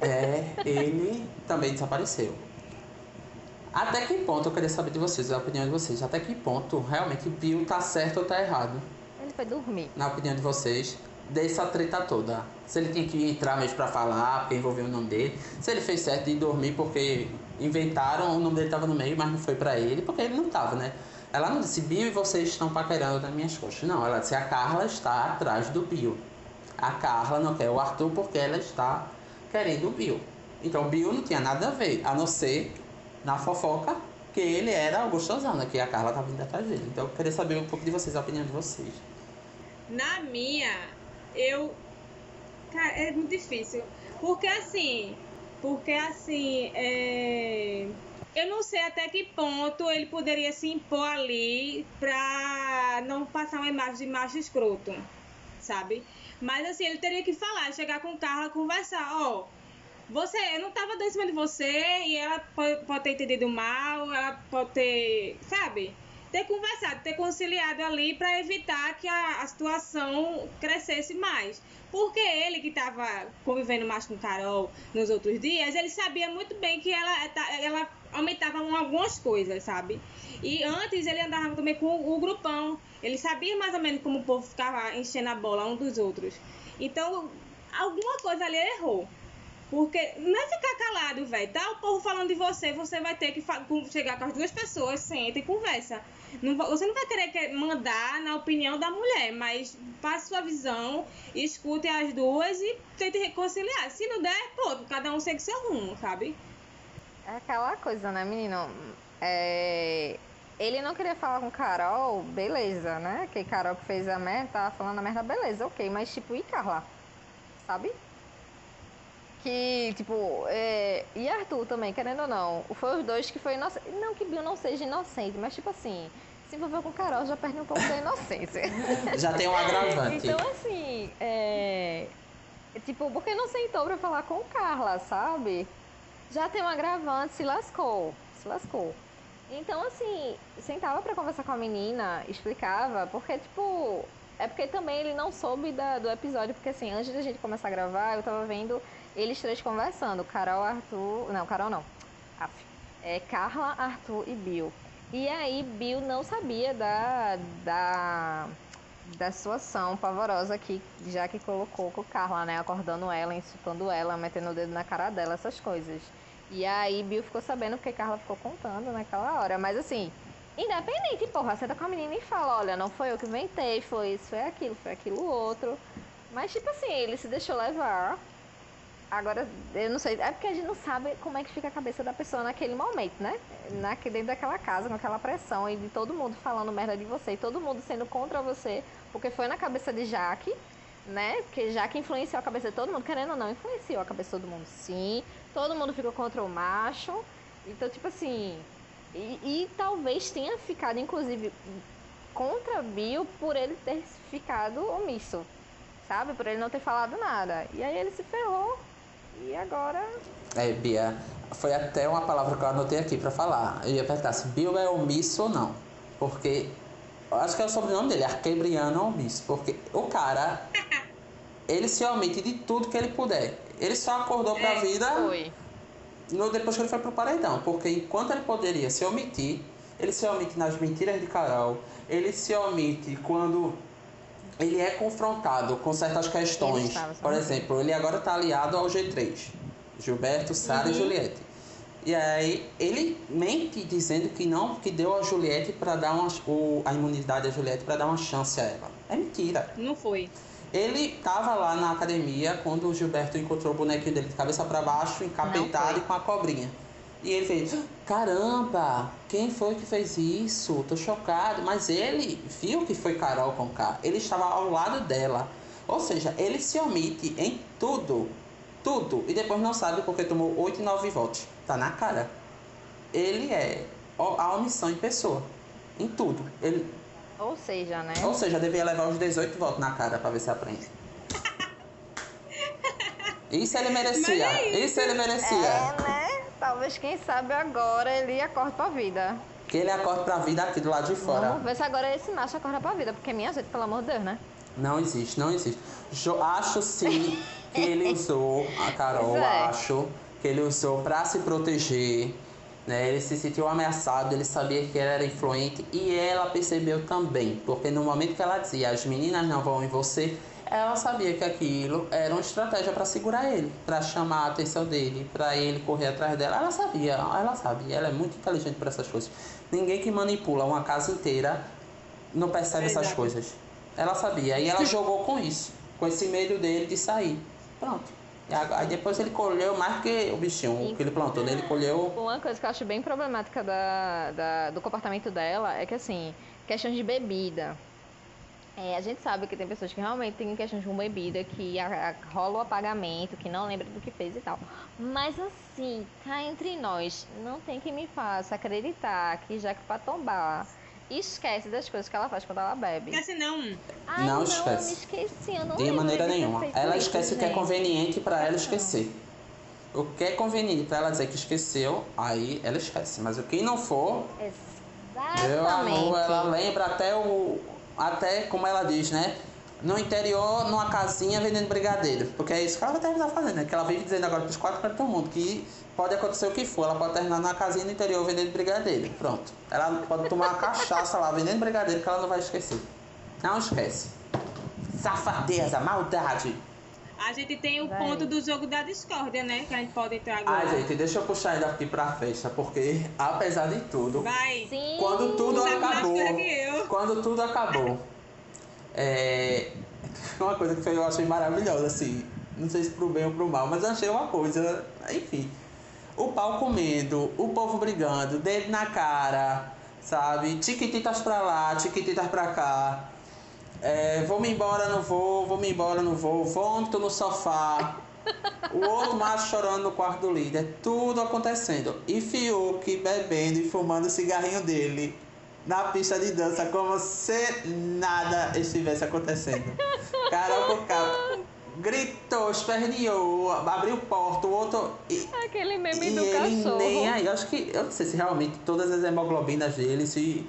é, ele também desapareceu. Até que ponto, eu queria saber de vocês, a opinião de vocês, até que ponto realmente Bill tá certo ou tá errado, Ele foi dormir. na opinião de vocês, dessa treta toda? Se ele tinha que entrar mesmo pra falar, porque envolveu o nome dele, se ele fez certo de dormir porque inventaram, o nome dele tava no meio, mas não foi pra ele, porque ele não tava, né? Ela não disse, Bill e vocês estão paquerando nas minhas costas. Não, ela disse, a Carla está atrás do Bill. A Carla não quer o Arthur porque ela está querendo o Bill. Então o Bill não tinha nada a ver, a não ser na fofoca que ele era o gostosão, né? Que a Carla estava vindo atrás dele. Então eu queria saber um pouco de vocês, a opinião de vocês. Na minha, eu. Cara, é muito difícil. Porque assim. Porque assim. É... Eu não sei até que ponto ele poderia se impor ali pra não passar uma imagem de macho escroto, sabe? Mas assim, ele teria que falar, chegar com o Carla, conversar, ó. Você, não tava dando em cima de você e ela pode, pode ter entendido mal, ela pode ter, sabe? Ter conversado, ter conciliado ali pra evitar que a, a situação crescesse mais. Porque ele que tava convivendo mais com Carol nos outros dias, ele sabia muito bem que ela, ta- ela aumentava algumas coisas, sabe? E antes ele andava também com o grupão. Ele sabia mais ou menos como o povo ficava enchendo a bola um dos outros. Então, alguma coisa ali errou. Porque não é ficar calado, velho. Tá o povo falando de você, você vai ter que chegar com as duas pessoas, senta e conversa. Não você não vai querer que- mandar na opinião da mulher, mas passe sua visão, escute as duas e tente reconciliar. Se não der, pô, cada um segue seu rumo, sabe? É aquela coisa, né, menino? É, Ele não queria falar com Carol, beleza, né? Que Carol que fez a merda, tava falando a merda, beleza, ok. Mas, tipo, e Carla? Sabe? Que, tipo, é... e Arthur também, querendo ou não, foi os dois que foi inocente. Não que Bill não seja inocente, mas, tipo assim, se envolveu com Carol já perde um pouco da inocência. Já tem um agravante. Então, assim, é. Tipo, porque não sentou pra falar com Carla, sabe? Já tem um agravante, se lascou. Se lascou. Então, assim, sentava pra conversar com a menina, explicava, porque, tipo. É porque também ele não soube da- do episódio, porque, assim, antes da gente começar a gravar, eu tava vendo eles três conversando. Carol, Arthur. Não, Carol não. Aff. É Carla, Arthur e Bill. E aí, Bill não sabia da. da da situação pavorosa que já que colocou com Carla, né? Acordando ela, insultando ela, metendo o dedo na cara dela, essas coisas. E aí Bill ficou sabendo porque Carla ficou contando naquela hora. Mas assim, independente, porra, senta com a menina e fala, olha, não foi eu que inventei, foi isso, foi aquilo, foi aquilo outro. Mas tipo assim, ele se deixou levar. Agora, eu não sei, é porque a gente não sabe como é que fica a cabeça da pessoa naquele momento, né? Naque, dentro daquela casa, com aquela pressão e de todo mundo falando merda de você e todo mundo sendo contra você, porque foi na cabeça de Jaque, né? Porque Jaque influenciou a cabeça de todo mundo, querendo ou não, influenciou a cabeça de todo mundo, sim. Todo mundo ficou contra o macho. Então, tipo assim. E, e talvez tenha ficado, inclusive, contra Bill por ele ter ficado omisso, sabe? Por ele não ter falado nada. E aí ele se ferrou. E agora. É, Bia, foi até uma palavra que eu anotei aqui pra falar. Eu ia perguntar se Bill é omisso ou não. Porque. Acho que é o sobrenome dele, Arquebriano Omisso. Porque o cara. Ele se omite de tudo que ele puder. Ele só acordou pra É, vida Foi. no, depois que ele foi pro paredão. Porque enquanto ele poderia se omitir, ele se omite nas mentiras de Carol, ele se omite quando ele é confrontado com certas questões. estava Por exemplo, ele agora tá aliado ao G3. Gilberto, Sara e Juliette. E aí ele mente dizendo que não, que deu a Juliette para dar uma, o, a imunidade à Juliette para dar uma chance a ela. É mentira. Não foi. Ele tava lá na academia quando o Gilberto encontrou o bonequinho dele de cabeça para baixo, encapetado e com a cobrinha. E ele fez: Caramba, quem foi que fez isso? Tô chocado. Mas ele viu que foi Carol com K. Ele estava ao lado dela. Ou seja, ele se omite em tudo. Tudo. E depois não sabe porque tomou 8 e 9 votos. Tá na cara. Ele é a omissão em pessoa. Em tudo. Ele, Ou seja, né? ou seja, devia levar os 18 votos na cara pra ver se aprende. Isso ele merecia. É isso. ele merecia. É, né? Talvez, quem sabe agora ele acorde pra vida. Que ele acorde pra vida aqui do lado de fora. Vamos ver se agora esse macho acorda pra vida, porque minha gente, pelo amor de Deus, né? Não existe, não existe. Jo- acho sim que ele usou, a Carol, é. acho que ele usou pra se proteger. Né? Ele se sentiu ameaçado, ele sabia que ela era influente e ela percebeu também. Porque no momento que ela dizia as meninas não vão em você, ela sabia que aquilo era uma estratégia pra segurar ele, pra chamar a atenção dele, pra ele correr atrás dela. Ela sabia, ela sabe, ela é muito inteligente para essas coisas. Ninguém que manipula uma casa inteira não percebe essas Exato. coisas. Ela sabia. E ela jogou com isso. Com esse medo dele de sair. Pronto. E Aí depois ele colheu mais que o bichinho que ele plantou. né? Ele colheu. Uma coisa que eu acho bem problemática da, da- do comportamento dela é que, assim, questões de bebida. É, a gente sabe que tem pessoas que realmente têm questões com bebida, que a- a- rola o apagamento, que não lembra do que fez e tal. Mas assim, cá entre nós, não tem que me faça acreditar que já que pra tombar, esquece das coisas que ela faz quando ela bebe. Esquece não. Ai, Não não, esquece. eu me esqueci, eu não De maneira nenhuma. Ela isso, esquece o que é gente. conveniente pra ela esquecer. O que é conveniente pra ela dizer que esqueceu, aí ela esquece. Mas o que não for, meu amor, ela Exatamente. lembra até o. Até como ela diz, né? No interior, numa casinha vendendo brigadeiro. Porque é isso que ela vai terminar fazendo, né? Que ela vive dizendo agora pros quatro cantos do mundo que pode acontecer o que for. Ela pode terminar numa casinha no interior vendendo brigadeiro. Pronto. Ela pode tomar uma cachaça lá vendendo brigadeiro que ela não vai esquecer. Não esquece. Safadeza, maldade. A gente tem o Vai. ponto do jogo da discórdia, né? Que a gente pode entrar agora. Ai, gente, deixa eu puxar ainda aqui pra festa, porque apesar de tudo, Vai. Sim. quando tudo Sabe mais acabou, coisa que eu. quando tudo acabou, é uma coisa que eu achei maravilhosa, assim, não sei se pro bem ou pro mal, mas eu achei uma coisa, enfim, o pau comendo, o povo brigando, dedo na cara, sabe, tiquititas pra lá, tiquititas pra cá, é, vou me embora, não vou, vou me embora, não vou, vômito no sofá, o outro macho chorando no quarto do líder, tudo acontecendo. E Fiuk bebendo e fumando o cigarrinho dele na pista de dança, como se nada estivesse acontecendo. Carol Conká gritou, esperneou, abriu porta, o outro. E, Aquele meme e do ele cachorro. nem aí. Eu acho que. Eu não sei se realmente todas as hemoglobinas dele, se,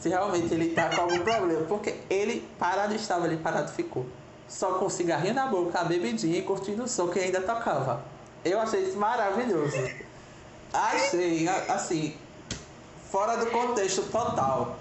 se realmente ele tá com algum problema. Porque ele parado estava ali, parado ficou. Só com o cigarrinho na boca, a bebidinha e curtindo o som que ainda tocava. Eu achei isso maravilhoso. Achei, assim, fora do contexto total.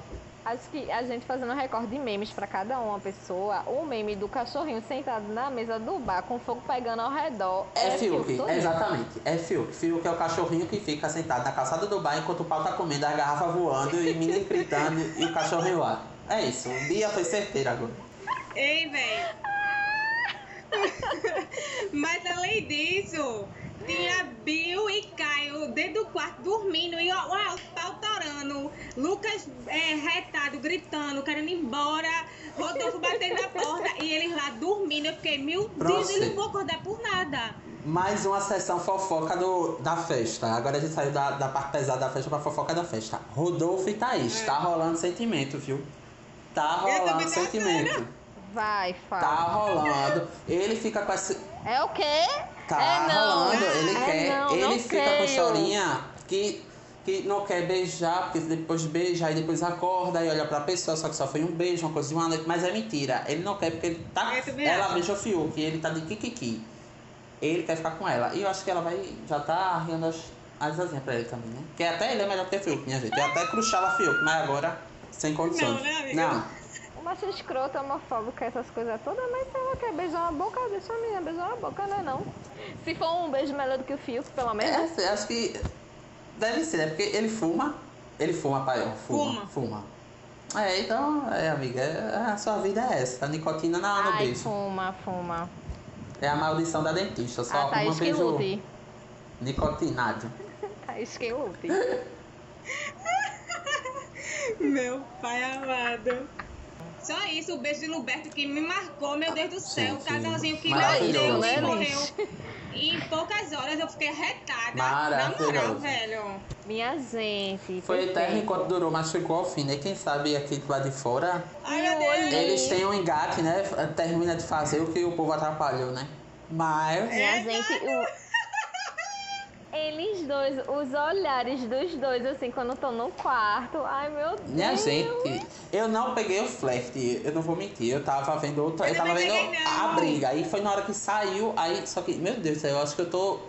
Acho que a gente fazendo um recorde de memes pra cada uma pessoa, o meme do cachorrinho sentado na mesa do bar com fogo pegando ao redor É Fiuk Fiuk, todinho. exatamente. É Fiuk. Fiuk é o cachorrinho que fica sentado na calçada do bar enquanto o pau tá comendo, as garrafas voando e menino gritando e o cachorrinho lá. É isso. O dia foi certeiro agora. Ei, velho. Mas além disso, tinha Bill e Caio dentro do quarto dormindo e ó, ó, o pau torando. Lucas é, retado, gritando, querendo ir embora. Rodolfo batendo na porta e eles lá dormindo. Eu fiquei, meu Deus, eu não vou acordar por nada. Mais uma sessão fofoca do, da festa. Agora a gente saiu da, da parte pesada da festa pra fofoca da festa. Rodolfo e Thaís. Tá rolando sentimento, viu? Tá É. Rolando sentimento. Vai, Tá fala. rolando. Ele fica com esse. É o quê? Tá é não. rolando. Ele É quer. não, ele não fica com creio. historinha que, que não quer beijar, porque depois beija, aí depois acorda e olha pra pessoa, só que só foi um beijo, uma coisa de uma noite. Mas é mentira. Ele não quer porque ele tá. Também Ela beija o Fiuk e ele tá de kikiki. Ele quer ficar com ela. E eu acho que ela vai. Já tá arriando as, as asinhas pra ele também, né? Porque até ele é melhor que Fiuk, minha gente. Eu até cruxava Fiuk, mas agora sem condições. Não, né, amiga? Não. Macho escroto, homofóbico, essas coisas todas, mas se ela quer beijar uma boca, deixa a menina beijar uma boca, não é não? Se for um beijo melhor do que o Fiuk, pelo menos. É, acho que deve ser, né? Porque ele fuma. Ele fuma, pai, ó. Fuma. Fuma. É, então, é, amiga, é- a sua vida é essa. A nicotina na no Ai, beijo. fuma, fuma. É a maldição da dentista. Só Ah, Thaís que beijo lute. nicotinado. Thaís que lute. Meu pai amado. Só isso, o beijo de Luberto que me marcou, meu Deus do céu. Gente, o casalzinho que nasceu e Né, morreu. E em poucas horas eu fiquei retada. Na moral, velho. Minha gente. Foi eterno enquanto durou, mas chegou ao fim, né? Quem sabe aqui do lado de fora, Ai, meu Deus. eles têm um engate, né? Termina de fazer o que o povo atrapalhou, né? Mas. Minha gente, o... Eles dois, os olhares dos dois, assim, quando estão no quarto. Ai, meu Deus. Minha gente, eu não peguei o flerte, eu não vou mentir. Eu tava vendo outra. Eu Eu, tava vendo peguei, a briga. Aí foi na hora que saiu. Aí, só que, meu Deus do céu, eu acho que eu tô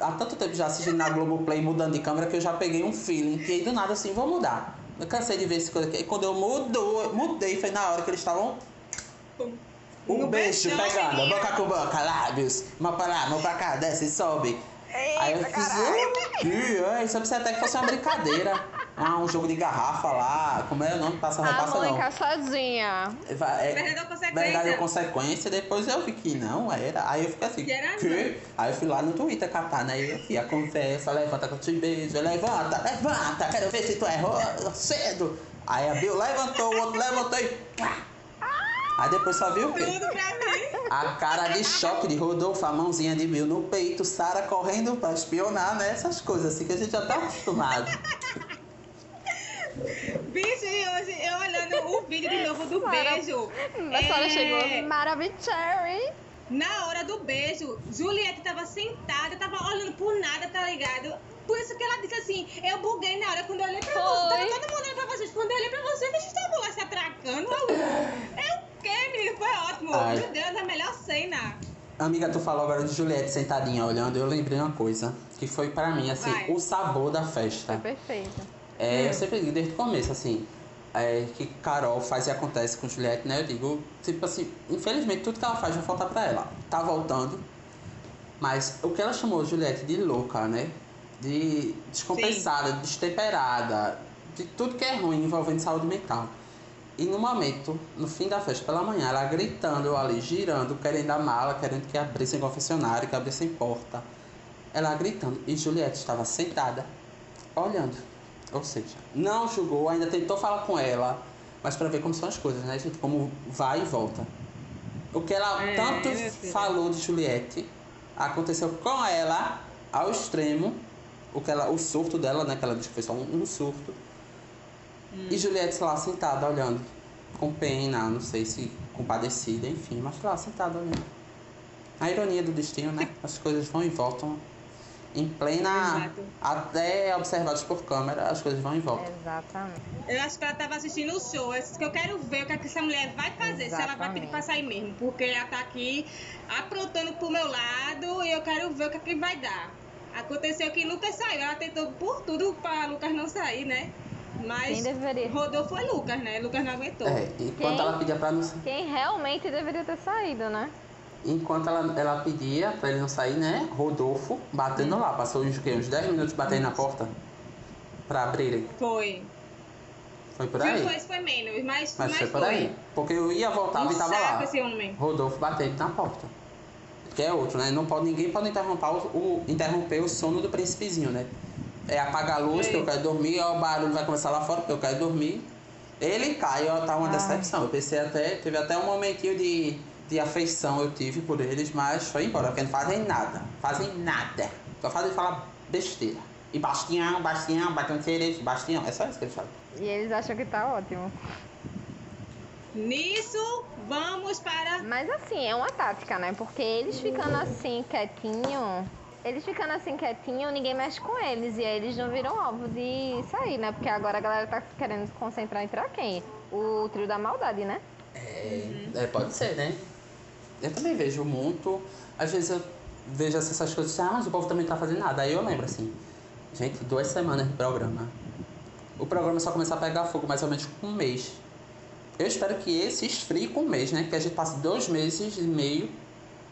há tanto tempo já assistindo na Globoplay mudando de câmera que eu já peguei um feeling. Que aí do nada assim, vou mudar. Eu cansei de ver esse coisa aqui. E quando eu mudou, mudei, foi na hora que eles estavam. Um No beijo beijão, pegando, menina. boca com boca, lábios, mão pra lá, mão pra cá, desce e sobe. Aí eu Eita, fiz, caralho. "Uh, uh", isso eu pensei até que fosse uma brincadeira. Ah, um jogo de garrafa lá, como é o nome? Passa, A repassa mãe não. caçadinha. Vai- É, Verdade ou consequência? verdade ou consequência, depois eu vi que não era. Aí eu fiquei assim, Que? Aí eu fui lá no Twitter catar, né? E eu fui a conversa, levanta com te beijo, levanta, levanta, quero ver se tu errou cedo. Aí a Bill levantou, o outro levantou e. Aí depois só viu o quê? A cara de choque de Rodolfo, a mãozinha de Bill no peito, Sara correndo pra espionar, né? Essas coisas assim que a gente já tá acostumado. Bicho, e hoje eu olhando o vídeo de novo do Sara- beijo. A senhora é, chegou maravilhosa. Na hora do beijo, Juliette tava sentada, tava olhando por nada, tá ligado? Por isso que ela disse assim, eu buguei na hora quando eu olhei pra Foi. você. Tava todo mundo olhando pra vocês. Quando eu olhei pra vocês, vocês estavam lá se atracando. Eu, eu quê, menino? Foi ótimo. Ai. Meu Deus, a melhor cena. Amiga, tu falou agora de Juliette sentadinha olhando, eu lembrei uma coisa, que foi pra mim, assim, Vai. o sabor da festa. Foi perfeito. É, eu sempre digo desde o começo, assim, é, que Carol faz e acontece com Juliette, né? Eu digo, tipo assim, infelizmente tudo que ela faz vai faltar pra ela. Tá voltando. Mas o que ela chamou Juliette de louca, né? De descompensada, destemperada, de tudo que é ruim envolvendo saúde mental. E no momento, no fim da festa, pela manhã, ela gritando ali, girando, querendo a mala, querendo que abrissem confessionário, que abrissem porta. Ela gritando. E Juliette estava sentada, olhando. Ou seja, não julgou, ainda tentou falar com ela, mas pra ver como são as coisas, né, gente? Como vai e volta. O que ela É, tanto filha. falou de Juliette aconteceu com ela ao extremo. O, que ela, o surto dela, né? Que ela disse que foi só um, um surto. E Juliette lá sentada olhando, com pena, não sei se compadecida, enfim, mas lá sentada olhando. A ironia do destino, né? As coisas vão e voltam. Em plena. Exato. Até observadas por câmera, as coisas vão e voltam. Exatamente. Eu acho que ela tava assistindo o show. Eu disse que eu quero ver o que, é que essa mulher vai fazer. Se ela vai pedir Exatamente. pra sair mesmo. Porque ela tá aqui aprontando pro meu lado e eu quero ver o que, é que vai dar. Aconteceu que Lucas saiu. Ela tentou por tudo pra Lucas não sair, né? Mas Quem deveria? rodou foi Lucas, né? Lucas não aguentou. É, enquanto Quem? ela pedia pra não. Quem realmente deveria ter saído, né? Enquanto ela, ela pedia pra ele não sair, né? Rodolfo batendo lá. Passou uns, uns 10 minutos batendo na porta pra abrirem. Foi. Foi por Foi, aí. foi, foi menos, mas, Mas mas foi por aí. Porque eu ia, voltava Um e tava lá. esse homem. Rodolfo batendo na porta. Que é outro, né? Não pode, ninguém pode interromper o, o- interromper o sono do príncipezinho, né? É apagar a luz, que eu quero dormir, ó, o barulho vai começar lá fora, porque eu quero dormir. Ele cai, ó, tá uma Ai. decepção. Eu pensei até, teve até um momentinho de, de afeição eu tive por eles, mas foi embora, porque não fazem nada. Fazem nada. Só fazem falar besteira. E Bastião, Bastião, batendo cereja, Bastião. É só isso que eles falam. E eles acham que tá ótimo. Nisso, vamos para. Mas assim, é uma tática, né? Porque eles ficando assim quietinho, eles ficando assim quietinho, ninguém mexe com eles. E aí eles não viram alvo de sair, né? Porque agora a galera tá querendo se concentrar em pra quem? O trio da maldade, né? É, é, pode ser, né? Eu também vejo muito. Às vezes eu vejo essas coisas, ah, mas o povo também tá fazendo nada. Aí eu lembro assim, gente, duas semanas de programa. O programa só começa a pegar fogo mais ou menos com um mês. Eu espero que esse esfrie com um mês, né? Que a gente passe dois meses e meio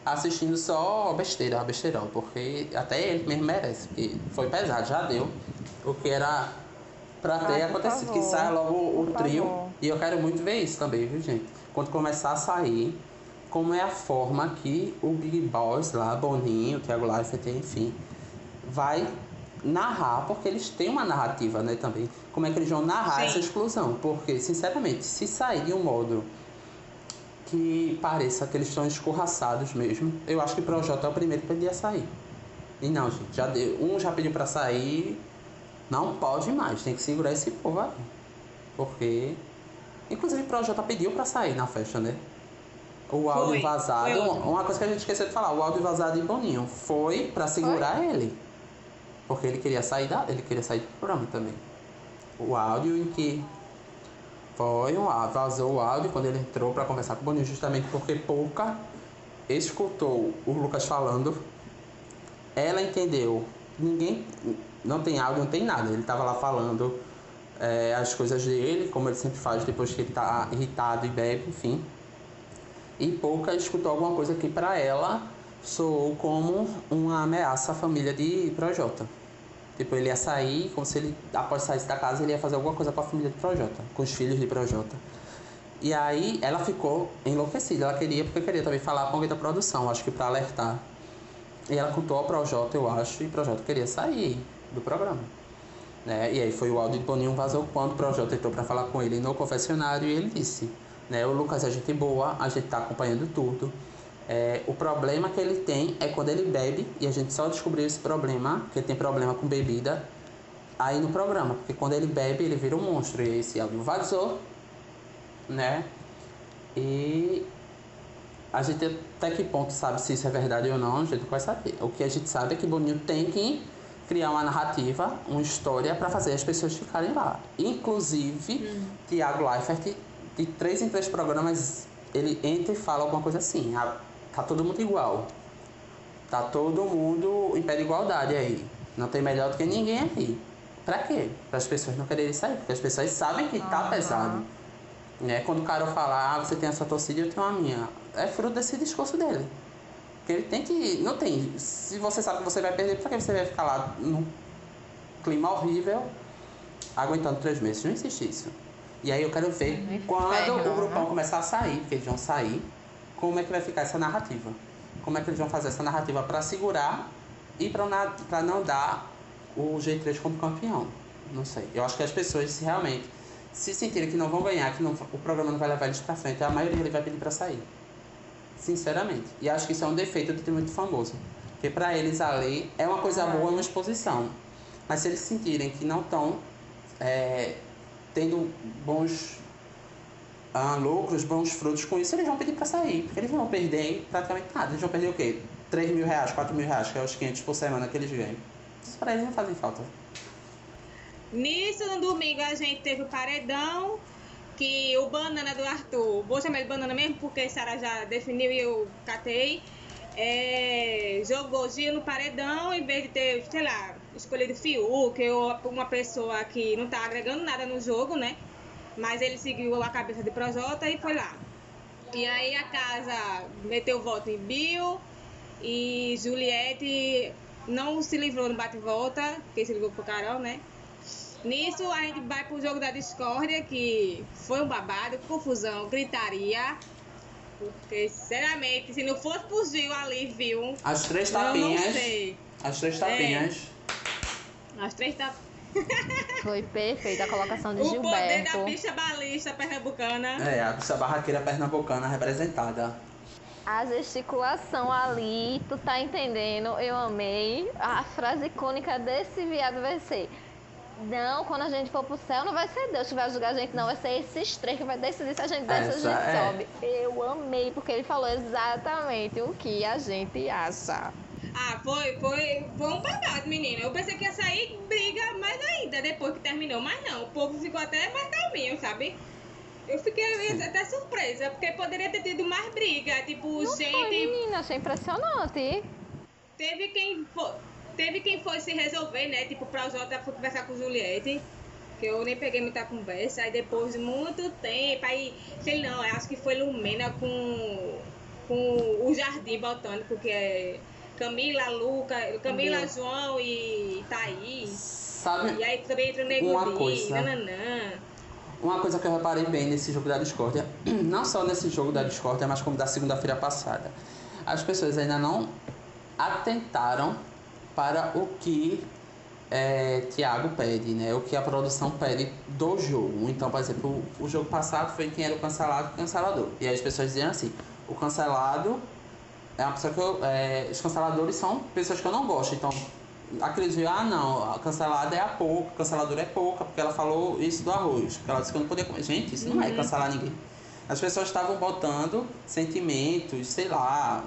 assistindo só besteira, besteirão. Porque até ele mesmo merece, porque foi pesado, já deu. O que era pra ter Ai, acontecido. Que favor. saia logo o trio. favor. E eu quero muito ver isso também, viu, gente? Quando começar a sair, como é a forma que o Big Boss lá, Boninho, Thiago Leifert, enfim, vai narrar, porque eles têm uma narrativa, né, também. Como é que eles vão narrar Sim. essa exclusão? Porque, sinceramente, se sair de um modo que pareça que eles estão escorraçados mesmo, eu acho que o Projota é o primeiro que poderia sair. E não, gente, já deu, um já pediu pra sair, não pode mais, tem que segurar esse povo aí. Porque, inclusive, o Projota pediu pra sair na festa, né? O áudio Foi, vazado, foi uma coisa que a gente esqueceu de falar, o áudio vazado de Boninho foi pra segurar ele. Porque ele queria sair da, ele queria sair do programa também. O áudio em que foi um vazou o áudio quando ele entrou para conversar com o Boninho justamente porque pouca escutou o Lucas falando. Ela entendeu. Ninguém não tem áudio, não tem nada. Ele estava lá falando é, as coisas dele, como ele sempre faz depois que ele está irritado e bebe, enfim. E pouca escutou alguma coisa que para ela soou como uma ameaça à família de Projota. Tipo, ele ia sair, como se ele, após sair da casa, ele ia fazer alguma coisa com a família de Projota, com os filhos de Projota. E aí ela ficou enlouquecida, ela queria, porque queria também falar com alguém da produção, acho que para alertar. E ela contou ao Projota, eu acho, e Projota queria sair do programa. Né? E aí foi o áudio de Boninho vazou quando o Projota entrou para falar com ele no confessionário e ele disse, né, o Lucas é gente boa, a gente tá acompanhando tudo. É, o problema que ele tem é quando ele bebe, e a gente só descobriu esse problema, que ele tem problema com bebida, aí no programa, porque quando ele bebe, ele vira um monstro, e esse áudio vazou, né? E a gente até que ponto sabe se isso é verdade ou não, a gente não vai saber. O que a gente sabe é que Boninho tem que criar uma narrativa, uma história para fazer as pessoas ficarem lá. Inclusive, hum. Tiago Leifert, de três em três programas, ele entra e fala alguma coisa assim. A Tá todo mundo igual. Tá todo mundo em pé de igualdade aí. Não tem melhor do que ninguém aí. Pra quê? Para as pessoas não quererem sair, porque as pessoas sabem que tá pesado. Né? Quando o cara fala, ah, você tem a sua torcida e eu tenho a minha. É fruto desse discurso dele. Porque ele tem que. Não tem. Se você sabe que você vai perder, por que você vai ficar lá num clima horrível, aguentando três meses? Não existe isso. E aí eu quero ver quando o grupão né? começar a sair, porque eles vão sair como é que vai ficar essa narrativa. Como é que eles vão fazer essa narrativa para segurar e para não dar o G3 como campeão. Não sei. Eu acho que as pessoas se realmente se sentirem que não vão ganhar, que não, o programa não vai levar eles para frente, a maioria ele vai pedir para sair. Sinceramente. E acho que isso é um defeito de ter muito famoso. Porque para eles a lei é uma coisa boa, é uma exposição. Mas se eles sentirem que não estão é, tendo bons ah, lucros, bons frutos com isso, eles vão pedir para sair, porque eles vão perder praticamente nada. Eles vão perder o quê? 3 mil reais, 4 mil reais, que é os 500 por semana que eles ganham. Isso para eles não fazem falta. Nisso, no domingo, a gente teve o paredão, que o banana do Arthur, vou chamar ele banana mesmo, porque a Sara já definiu e eu catei, é, jogou Gil no paredão, em vez de ter, sei lá, escolhido Fiuk ou uma pessoa que não tá agregando nada no jogo, né? Mas ele seguiu a cabeça de Projota e foi lá. E aí a casa meteu voto em Bill e Juliette não se livrou no bate-volta, porque se livrou pro Carol, né? Nisso a gente vai pro jogo da discórdia, que foi um babado, confusão, gritaria. Porque, sinceramente, se não fosse por Gil ali, viu? As três tapinhas. Eu não sei. As três tapinhas. É. As três tapinhas. Foi perfeita a colocação de o Gilberto. O poder da bicha balista pernambucana. É, a bicha barraqueira pernambucana representada. A gesticulação ali, tu tá entendendo? Eu amei. A frase icônica desse viado vai ser: Não, quando a gente for pro céu, não vai ser Deus que vai julgar a gente, não. Vai ser esses três que vai decidir se a gente desce ou se a gente é. sobe. Eu amei, porque ele falou exatamente o que a gente acha. Ah, foi, foi, foi um babado, menina. Eu pensei que ia sair briga mais ainda depois que terminou, mas não. O povo ficou até mais calminho, sabe? Eu fiquei Sim. até surpresa, porque poderia ter tido mais briga. Tipo, não gente. Foi, menina, achei impressionante. Teve quem foi. Teve quem foi se resolver, né? Tipo, pra Jota foi conversar com Juliette. Que eu nem peguei muita conversa. Aí depois de muito tempo, aí, sei não, acho que foi Lumena com, com o Jardim Botânico, que é Camila, Luca, Camila. João e Thaís. Sabe? E aí também entra o Nego uma coisa, nananã. Uma coisa que eu reparei bem nesse jogo da discórdia, não só nesse jogo da discórdia, mas como da segunda-feira passada. As pessoas ainda não atentaram para o que é, Tiago pede, né? O que a produção pede do jogo. Então, por exemplo, o, o jogo passado foi quem era o cancelado e o cancelador. E aí as pessoas diziam assim, o cancelado é uma pessoa que eu. É, os canceladores são pessoas que eu não gosto. Então, aqueles dizem, ah não, a cancelada é a pouca, a canceladora é pouca, porque ela falou isso do arroz. Porque ela disse que eu não podia comer. Gente, isso uhum. não é uhum. cancelar ninguém. As pessoas estavam botando sentimentos, sei lá,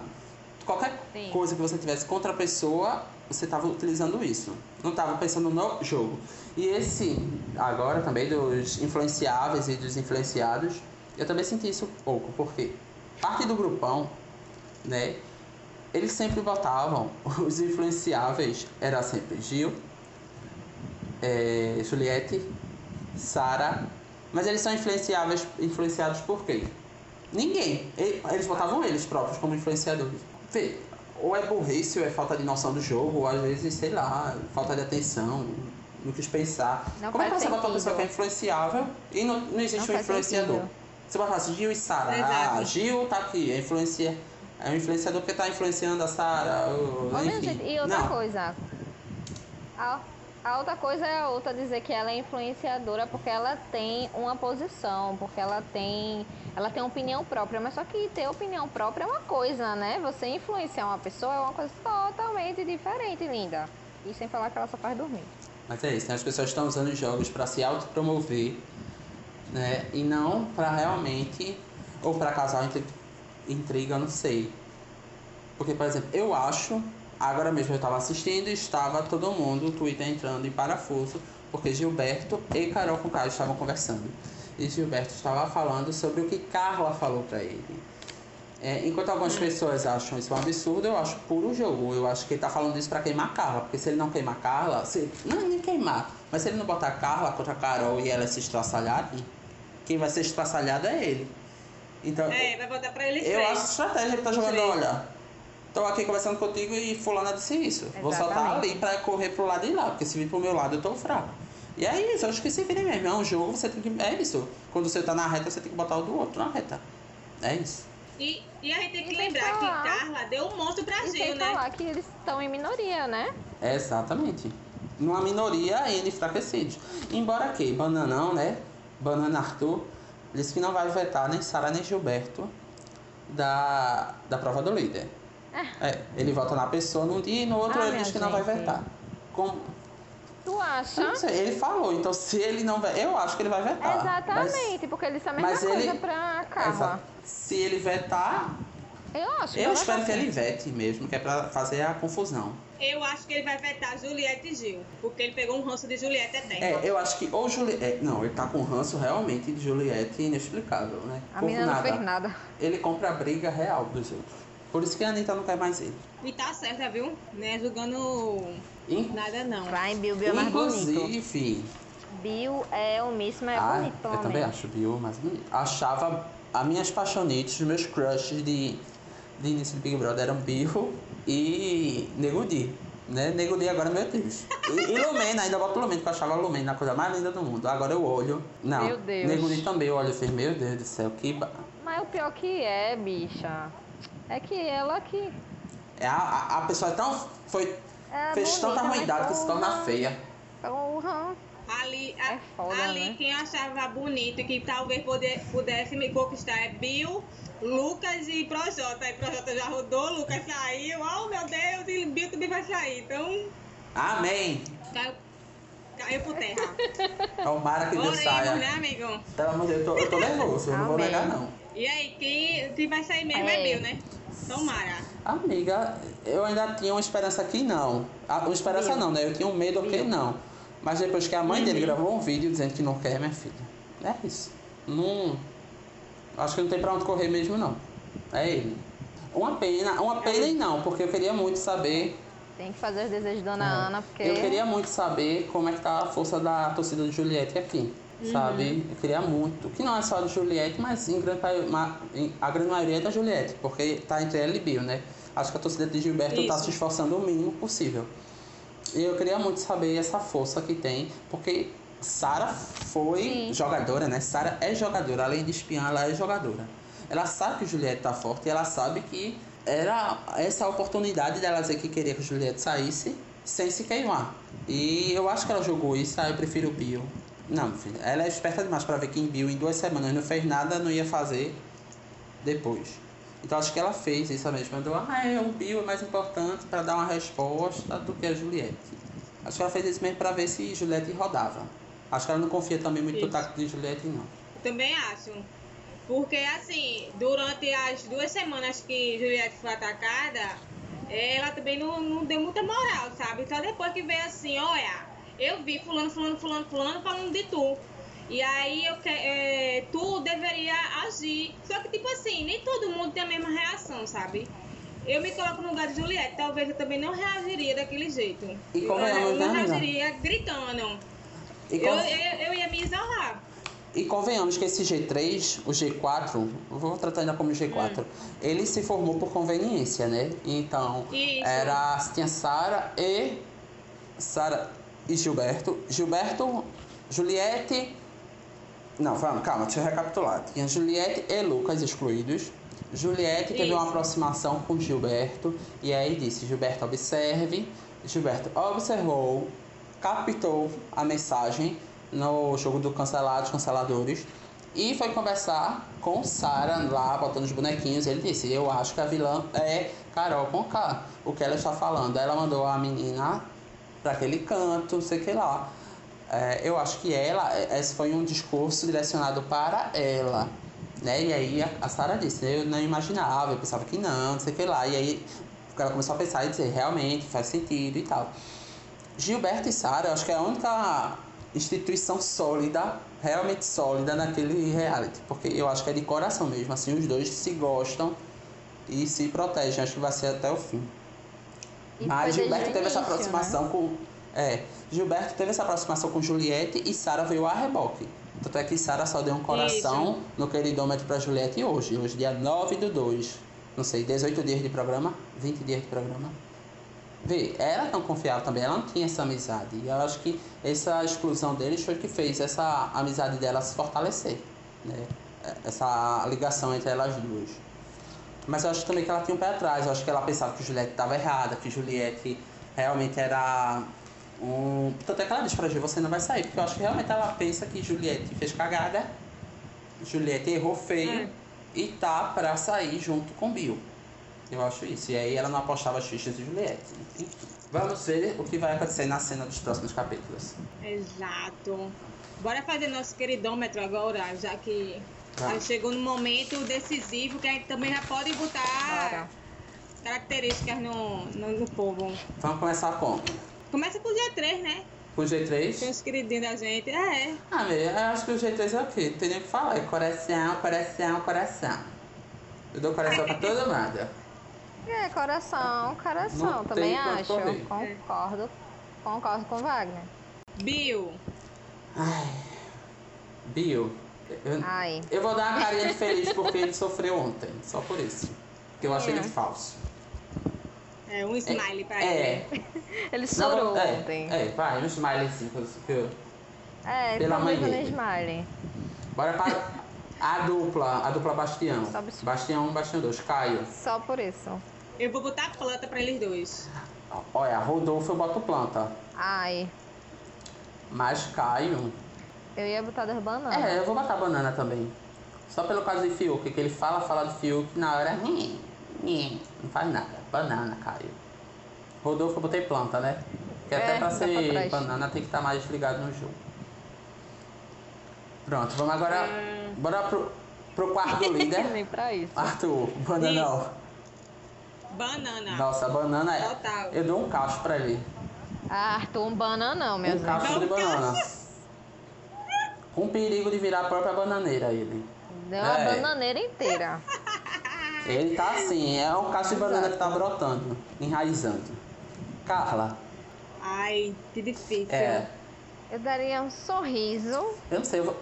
qualquer Sim. coisa que você tivesse contra a pessoa você estava utilizando isso. Não estava pensando no jogo. E esse, agora também, dos influenciáveis e dos influenciados, eu também senti isso um pouco, porque parte do grupão, né? Eles sempre botavam os influenciáveis, era sempre Gil, é, Juliette, Sara, mas eles são influenciáveis, influenciados por quê? Ninguém. Eles botavam eles próprios como influenciadores. Vê, ou é burrice, ou é falta de noção do jogo, ou às vezes, sei lá, falta de atenção, não quis pensar. Não como é que você bota uma pessoa que é influenciável e não, não existe Não um influenciador? sentido. Você botasse Gil e Sara. Ah. Gil tá aqui, é, influencia, é um influenciador porque tá influenciando a Sara. e outra não. coisa. A, a outra coisa é a outra dizer que ela é influenciadora porque ela tem uma posição, porque ela tem. Ela tem opinião própria, mas só que ter opinião própria é uma coisa, né? Você influenciar uma pessoa é uma coisa totalmente diferente, linda. E sem falar que ela só faz dormir. Mas é isso, né? as pessoas estão usando os jogos para se autopromover, né? E não para realmente, ou para causar intri- intriga, não sei. Porque, por exemplo, eu acho, agora mesmo eu estava assistindo e estava todo mundo, o Twitter entrando em parafuso, porque Gilberto e Carol com Caio estavam conversando. E Gilberto estava falando sobre o que Carla falou para ele. É, enquanto algumas pessoas acham isso um absurdo, eu acho puro jogo. Eu acho que ele tá falando isso pra queimar Carla. Porque se ele não queimar Carla, se, não é nem queimar, mas se ele não botar Carla contra Carol e elas se estraçalharem, quem vai ser estraçalhado é ele. Então, É, vai botar pra eles eu três. acho estratégia ele tá jogando, Três. olha. Tô aqui conversando contigo e fulana disse isso. Vou soltar Exatamente. ali pra correr pro lado de lá, porque se vir pro meu lado eu tô fraco. E é isso, eu acho que se vira mesmo. É um jogo, você tem que. É isso. Quando você tá na reta, você tem que botar o do outro na reta. É isso. E, e a gente tem que E lembrar que falar- Carla deu um monstro pra Gil, né? falar que eles estão em minoria, né? Exatamente. Numa minoria ainda enfraquecidos. Embora que Bananão, né? Banana Arthur, disse que não vai vetar nem Sara nem Gilberto da, da prova do líder. É, ele vota na pessoa num dia e no outro Ah, ele diz que não vai gente. vetar. Com, Tu acha? sei, ele falou, então se ele não vai. Eu acho que ele vai vetar. Exatamente, porque eles são a mesma mas coisa ele- pra Mas, Carla. Se ele vetar, Eu acho que eu espero que ele vete mesmo, que é pra fazer a confusão. Eu acho que ele vai vetar Juliette e Gil. Porque ele pegou um ranço de Juliette eterno. É, eu acho que ou Juliette. Não, ele tá com ranço realmente de Juliette inexplicável, né? A Por menina não nada. fez nada. Ele compra a briga real dos outros. Por isso que a Anitta não quer mais ele. E tá certa, viu? Não é julgando In- nada, não. Vai, Bill, Bill é mais bonito. Inclusive, Bill é o míssimo, é ah, bonito eu também. também acho Bill mais bonito. Achava as minhas paixonites, os meus crushes de, de início do Big Brother eram Bill e Nego Di. Né? Nego Di agora, meu Deus. E, e Lumena, ainda boto Lumena, que eu achava a Lumena a coisa mais linda do mundo. Agora eu olho. Não, Meu Deus. Nego Di também eu olho e fiz, meu Deus do céu, que. Ba... Mas o pior que é, bicha, é que ela que... É, a, a, pessoa é tão. Foi, É fez bonita, tanta mas ruindade que se torna feia. Porra. Ali, a- É foda, ali né? quem achava bonito e que talvez poder, pudesse me conquistar é Bill, Lucas e Projota. Aí Projota já rodou, Lucas saiu. Oh meu Deus, e Bill também vai sair. Então, Amém. caiu, caiu por terra. Tomara que Deus saia. né, amigo? Pelo amor de Deus, eu tô, eu tô nervoso, eu não vou negar não. E aí, quem, quem vai sair mesmo é, É. Bill, né? Tomara. Amiga, eu ainda tinha uma esperança que não. Ah, Uma esperança Viu? não, né? Eu tinha um medo que Viu? não. Mas depois que a mãe dele Uhum. gravou um vídeo dizendo que não quer minha filha. É isso. Não. Acho que não tem pra onde correr mesmo não. É ele. Uma pena, uma pena e não, porque eu queria muito saber. Tem que fazer os desejos da Dona É. Ana, porque... Eu queria muito saber como é que tá a força da torcida de Juliette aqui. Sabe? Eu queria muito. Que não é só de Juliette, mas em grande, a grande maioria é da Juliette, porque tá entre ela e Bill, né? Acho que a torcida de Gilberto tá Isso. se esforçando o mínimo possível. E eu queria muito saber essa força que tem, porque Sara foi Sim. jogadora, né? Sara é jogadora, além de espiã, ela é jogadora. Ela sabe que Juliette tá forte e ela sabe que era essa oportunidade dela dizer que queria que Juliette saísse sem se queimar. E eu acho que ela jogou isso, aí eu prefiro o Bill. Não, filho, ela é esperta demais pra ver que em Bill em duas semanas não fez nada, não ia fazer depois. Então acho que ela fez isso mesmo. Mandou, ah, é, o Bill é mais importante para dar uma resposta do que a Juliette. Acho que ela fez isso mesmo para ver se Juliette rodava. Acho que ela não confia também muito no Isso. taco de Juliette, não. Também acho. Porque, assim, durante as duas semanas que Juliette foi atacada, ela também não, não deu muita moral, sabe? Só depois que veio assim, olha, eu vi fulano, fulano, fulano, fulano falando de tu. E aí eu que, é, tu deveria agir. Só que, tipo assim, nem todo mundo tem a mesma reação, sabe? Eu me coloco no lugar de Juliette, talvez eu também não reagiria daquele jeito. E eu, convenhamos, eu não né, Renan? reagiria gritando. E, Eu, eu, eu ia me isolar. e convenhamos que esse G3, o G4, eu vou tratar ainda como G4, ele se formou por conveniência, né? Então, Isso. era tinha Sara e Sara e Gilberto. Gilberto, Juliette. Não, vamos, calma, deixa eu recapitular. Tinha Juliette e Lucas excluídos. Juliette teve uma Isso. aproximação com Gilberto e aí disse: Gilberto, observe. Gilberto observou, captou a mensagem no jogo do Cancelados, Canceladores e foi conversar com Sara lá, botando os bonequinhos. Ele disse: Eu acho que a vilã é Carol com K. O que ela está falando? Ela mandou a menina para aquele canto, não sei que lá. É, eu acho que ela, esse foi um discurso direcionado para ela. Né? E aí a, a Sara disse, eu não imaginava, eu pensava que não, não sei que lá. E aí ela começou a pensar e dizer, realmente faz sentido e tal. Gilberto e Sara, eu acho que é a única instituição sólida, realmente sólida naquele reality. Porque eu acho que é de coração mesmo, assim, os dois se gostam e se protegem. Acho que vai ser até o fim. E Mas Gilberto teve essa início, aproximação né? com. É, Gilberto teve essa aproximação com Juliette e Sara veio a reboque. Tanto é que Sara só deu um coração no queridômetro pra Juliette hoje. Hoje, dia 9 do 2. Não sei, 18 dias de programa? 20 dias de programa? Vê, ela não confiava também, ela não tinha essa amizade. E eu acho que essa exclusão deles foi o que fez essa amizade dela se fortalecer. Né? Essa ligação entre elas duas. Mas eu acho também que ela tinha um pé atrás. Eu acho que ela pensava que Juliette estava errada, que Juliette realmente era um. Tanto é que ela disse pra Ju, você não vai sair. Porque eu acho que realmente ela pensa que Juliette fez cagada, Juliette errou feio É. e tá pra sair junto com Bill. Eu acho isso. E aí ela não apostava as fichas de Juliette. Enfim. Vamos ver o que vai acontecer na cena dos próximos capítulos. Exato. Bora fazer nosso queridômetro agora, já que aí chegou no momento decisivo que a gente também já pode botar Bora. características no, no, no povo. Vamos começar com Começa com o G3, né? com o Tem G3. os queridinhos da gente. É. Ah, meu, eu acho que o G3 é o quê? Não tem nem o que falar. É coração, coração, coração. Eu dou coração pra todo mundo. É, coração, coração, Não também acho. Concordo. Concordo com o Wagner. Bill. Ai. Bill. Eu, Ai. eu vou dar uma carinha de feliz porque ele sofreu ontem. Só por isso. Porque eu achei É. ele falso. É um smiley pra É. ele. Ele Não, chorou é, ontem. É, vai, um smileyzinho que eu- que eu. É, Pela problema mãe no dele. Smiley. Bora para a dupla. A dupla Bastião. Bastião 1, Bastião 2. Caio. Só por isso. Eu vou botar planta pra eles dois. Olha, Rodolfo eu boto planta. Ai. Mas Caio. Eu ia botar das bananas. É, eu vou botar banana também. Só pelo caso de Fiuk, que ele fala, fala de Fiuk, na hora. hum, hum, Não faz nada. Banana, Caio. Rodolfo eu botei planta, né? Porque É, até pra pra ser trás. banana tem que estar mais ligado no jogo. Pronto, vamos agora. Hum. Bora pro, pro quarto líder. Nem pra isso. Arthur, bananão. Banana. Nossa, banana é. Total. Eu dou um cacho pra ele. Ah, Arthur, um bananão, minha Um cacho de banana. Com perigo de virar a própria bananeira ele. Deu uma É. bananeira inteira. Ele tá assim, é um cacho de banana que tá brotando, enraizando. Carla, Ai, que difícil. é. Eu daria um sorriso. Eu não sei, eu vou.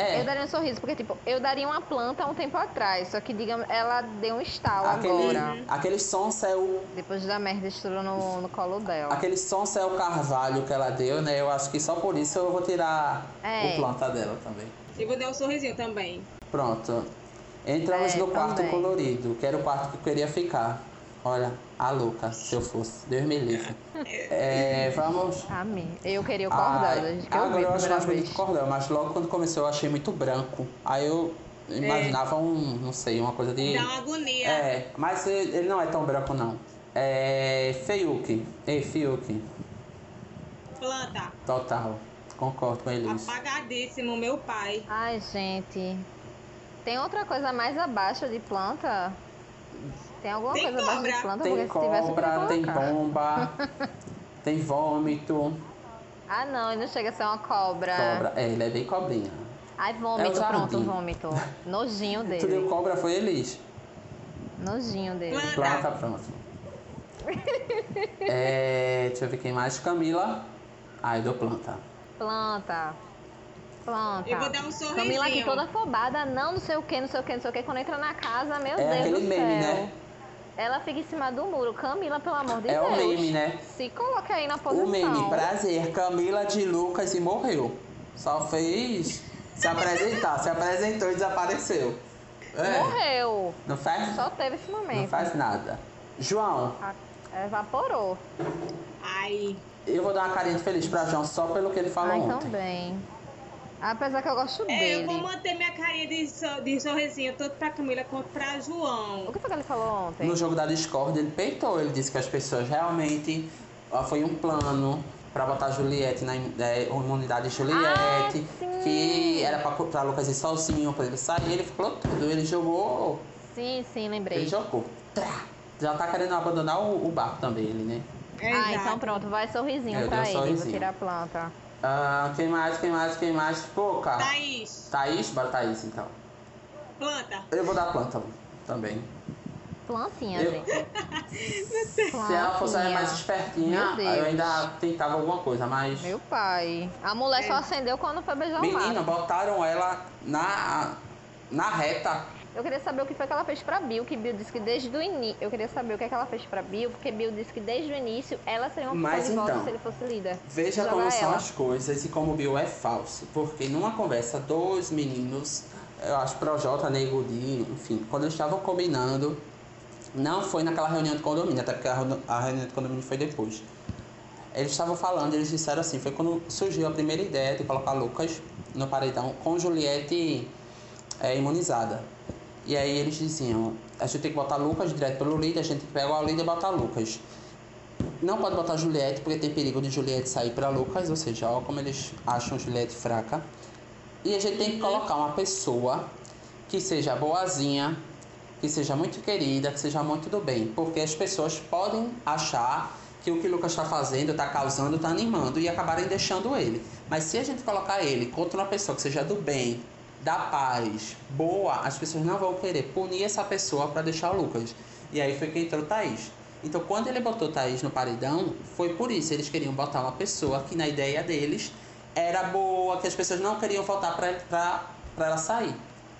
Eu É, daria um sorriso, porque, tipo, eu daria uma planta há um tempo atrás. Só que, digamos, ela deu um estalo aquele, agora. aquele som céu. Depois da merda estourou no, no colo dela. Aquele som céu carvalho que ela deu, né? Eu acho que só por isso eu vou tirar É. o planta dela também. Eu vou dar um sorrisinho também. Pronto. Entramos É, no quarto também. colorido, que era o quarto que eu queria ficar. Olha, a louca, se eu fosse. Deus me livre. É, vamos. Amém. Eu queria o cordel, Ai, que eu agora eu acho mais bonito o cordel, mas logo quando começou eu achei muito branco. Aí eu imaginava um, não sei, uma coisa de. Dá uma agonia. É, mas ele ele não é tão branco não. É. Feiuque. Ei, Fiuk. Planta. Total. Concordo com eles. Apagadíssimo, meu pai. Ai, gente. Tem outra coisa mais abaixo de planta? Tem alguma Tem coisa abaixo de cobra. planta? Tem porque se tivesse, cobra, tem bomba, tem vômito. Ah, não, ele não chega a ser uma cobra. Cobra. É, ele é bem cobrinha. Ai, É vômito, jardim. pronto, vômito. Nojinho Tu deu dele. cobra, foi Elis. Nojinho dele. Planta. Planta, pronto. É, deixa eu ver quem mais. Camila. Ai, deu planta. Planta. Planta. Eu vou dar um sorrisinho. Camila aqui toda afobada, não, não sei o que, não sei o que, não sei o que. Quando entra na casa, meu É Deus aquele do meme, céu. né? Ela fica em cima do muro. Camila, pelo amor de É Deus. o meme, né? Se coloque aí na posição. O meme, prazer, Camila de Lucas e morreu. Só fez se apresentar, se apresentou e desapareceu. É, Morreu. não faz, Só teve esse momento. não faz nada. João, Ah, Evaporou. Ai, eu vou dar uma carinha de feliz pra João só pelo que ele falou Ai, ontem. também. Apesar que eu gosto é, eu vou dele. manter minha carinha de, so- de sorrisinho tanto pra Camila quanto pra O João. que foi que ele falou ontem? No jogo da Discord, ele peitou. Ele disse que as pessoas realmente. ó, Foi um plano pra botar a Juliette na é, imunidade de Juliette. Ah, que era pra, pra Lucas ir sozinho, pra ele sair. Ele falou tudo. Ele jogou. Sim, sim, lembrei. Ele jogou. Trá. Já tá querendo abandonar o, o barco também, ele, né? Ah, Exato. então pronto, vai sorrisinho Eu pra ele. um Vou sorrisinho. tirar a planta. Ah, quem mais, quem mais, quem mais? Pouca. Thaís, Thaís? Bora Thaís, então. planta. Eu vou dar planta também. Plantinha, Eu- gente. Se ela fosse mais espertinha, eu ainda tentava alguma coisa, mas... Meu pai. A mulher É. só acendeu quando foi beijar o Menina, botaram ela na, na reta. Eu queria saber o que foi que ela fez pra Bill, que Bill disse que desde o início. Eu queria saber o que, é que ela fez pra Bill, porque Bill disse que desde o início ela seria uma opção de volta então, se ele fosse líder. Veja como são ela. as coisas e como Bill é falso. Porque numa conversa, dois meninos, eu acho Projota, Nego Di, enfim, quando eles estavam combinando, não foi naquela reunião de condomínio, até porque a reunião de condomínio foi depois. Eles estavam falando, eles disseram assim, foi quando surgiu a primeira ideia de colocar Lucas no paredão com Juliette é, imunizada. E aí eles diziam, a gente tem que botar Lucas direto pelo líder, a gente tem que pegar o líder e botar Lucas. Não pode botar Juliette, porque tem perigo de Juliette sair para Lucas, ou seja, ó como eles acham Juliette fraca. E a gente tem que colocar uma pessoa que seja boazinha, que seja muito querida, que seja muito do bem. Porque as pessoas podem achar que o que Lucas está fazendo, está causando, está animando e acabarem deixando ele. Mas se a gente colocar ele contra uma pessoa que seja do bem, da paz, boa, as pessoas não vão querer punir essa pessoa para deixar o Lucas. E aí foi que entrou Thaís. Então, quando ele botou Thaís no paredão, foi por isso. Eles queriam botar uma pessoa que, na ideia deles, era boa, que as pessoas não queriam votar para ela sair.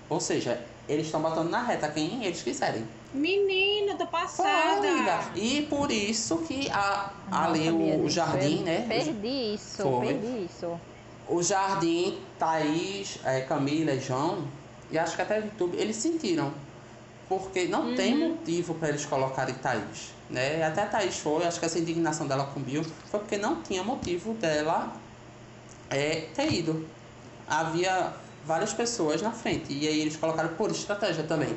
Ou seja, eles estão botando na reta quem eles quiserem. Menina, tô passada. E por isso que a, ali o, o jardim, né? Perdi isso, Foi. perdi isso. O Jardim, Thaís, eh, Camila e João, e acho que até o YouTube, eles sentiram. Porque não tem motivo para eles colocarem Thaís. Né? Até a Thaís foi, acho que essa indignação dela com o Bill foi porque não tinha motivo dela eh, ter ido. Havia várias pessoas na frente. E aí eles colocaram por estratégia também.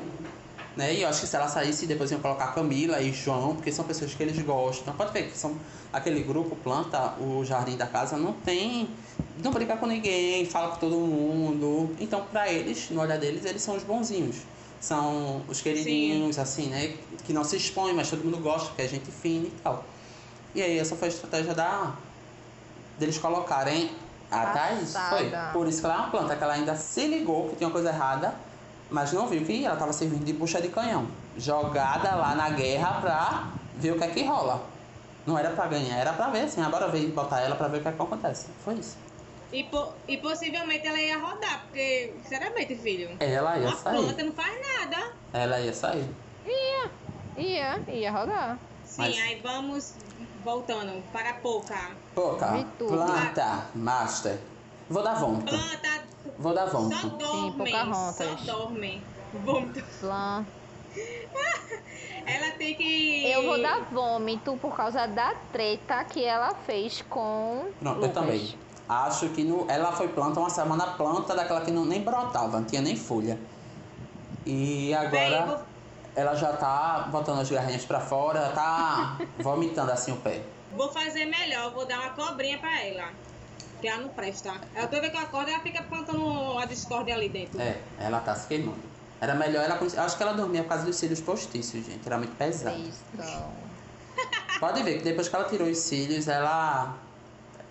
Né? E eu acho que se ela saísse, depois iam colocar Camila e João, porque são pessoas que eles gostam. Pode ver que são aquele grupo planta o jardim da casa, não tem. Não briga com ninguém, fala com todo mundo. Então, pra eles, no olhar deles, eles são os bonzinhos. São os queridinhos, assim, né? Que não se expõem, mas todo mundo gosta, porque é gente fina e tal. E aí, essa foi a estratégia da deles colocarem a Thaís. Foi. Por isso que ela é uma planta, que ela ainda se ligou que tinha uma coisa errada, mas não viu que ela estava servindo de bucha de canhão. Jogada lá na guerra pra ver o que é que rola. Não era pra ganhar, era pra ver assim, agora veio botar ela pra ver o que é que acontece. Foi isso. E, po- e possivelmente ela ia rodar, porque, sinceramente, filho, Ela ia sair. planta não faz nada. Ela ia sair. Ia, ia rodar. Sim, Mas- aí vamos voltando para a pouca. Pouca. Planta. Master. Vou dar vômito. Planta Vou dar só vômito. dorme, só Pocahontas. dorme. Vômito. Plan. Ela tem que... Eu vou dar vômito por causa da treta que ela fez com. Pronto, Lucas. eu também. Acho que no, ela foi planta uma semana planta daquela que não, nem brotava, não tinha nem folha. E agora eu vou- ela já tá botando as garrinhas pra fora, tá vomitando assim o pé. Vou fazer melhor, vou dar uma cobrinha pra ela. Que ela não presta. Ela toda vez que eu acordo, ela fica plantando a discórdia ali dentro. É, ela tá se queimando. Era melhor ela. Eu acho que ela dormia por causa dos cílios postiços, gente. Era muito pesado. Tristão. Pode ver que depois que ela tirou os cílios, ela.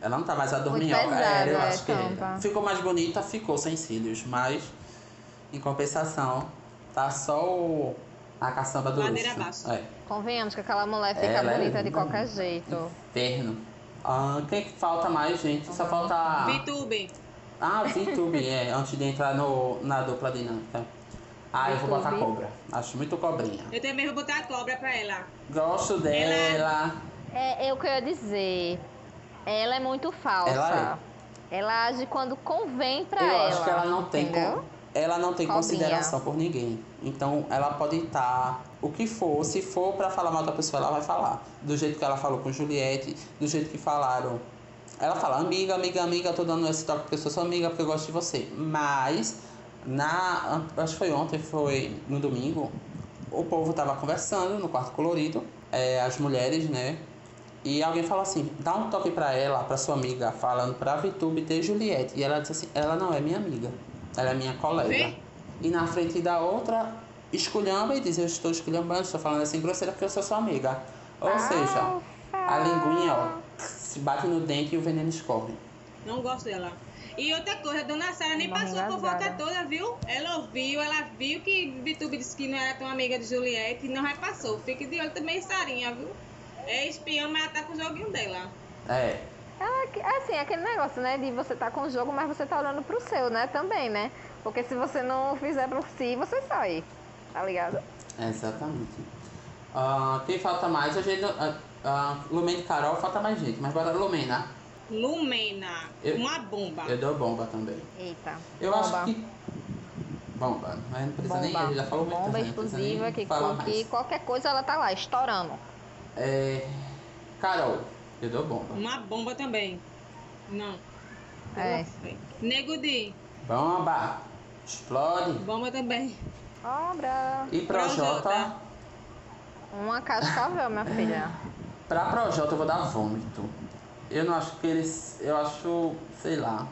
Ela não tá mais a dormir. Muito pesado, Era, eu é, acho que era. Ficou mais bonita, ficou sem cílios. Mas, em compensação, tá só o... a caçamba do Ladeira luxo. abaixo. É. Convenhamos que aquela mulher fica Ela é bonita de linda. qualquer jeito. Inferno. Ah, quem que falta mais, gente? Só falta. VTube. Ah, VTube, é, antes de entrar no, na dupla dinâmica. Ah, eu vou botar cobra. Acho muito cobrinha. Eu também vou botar a cobra pra ela. Gosto dela. É, é que eu ia dizer. Ela é muito falsa. Ela Ela age quando convém pra eu ela. acho que ela não tem. entendeu? Ela não tem consideração por ninguém. Então ela pode estar o que for. Se for pra falar mal da pessoa, ela vai falar. Do jeito que ela falou com Juliette, do jeito que falaram. Ela fala, amiga, amiga, amiga, tô dando esse toque porque eu sou sua amiga, porque eu gosto de você. Mas, na. Acho que foi ontem, foi no domingo, o povo tava conversando no quarto colorido, é, as mulheres, né? E alguém falou assim, dá um toque pra ela, pra sua amiga, falando pra Vitube ter Juliette. E ela disse assim, ela não é minha amiga, ela é minha colega. Vê? E na frente da outra, esculhamba e diz, eu estou esculhambando, estou falando assim grosseira porque eu sou sua amiga. Ou seja, a linguinha, ó, se bate no dente e o veneno escorre. Não gosto dela. E outra coisa, a dona Sara nem Uma passou a fofoca toda, viu? Ela ouviu, ela viu que Vitube disse que não era tão amiga de Juliette e não repassou. Fique de olho também, Sarinha, viu? É espiã, mas ela tá com o joguinho dela. É, é assim, aquele negócio, né? De você tá com o jogo, mas você tá olhando pro seu, né? Também, né? Porque se você não fizer por si, você sai. Tá ligado? exatamente. Ah, quem falta mais? A gente, ah, ah, Lumena e Carol falta mais gente, mas bora Lumena. Lumena, Eu- uma bomba. Eu dou bomba também. Eita. Eu bomba. acho que. Bomba, mas não precisa nem, a gente já falou muito bomba nem explosiva que, que mais. qualquer coisa ela tá lá, estourando. É, Carol, eu dou bomba. Uma bomba também. Não. É. Nego Di, Bomba! Explode! bomba também. Obra. E Projota, Projota. Uma cascavel, minha filha. pra Projota eu vou dar vômito. Eu não acho que eles. Eu acho. sei lá.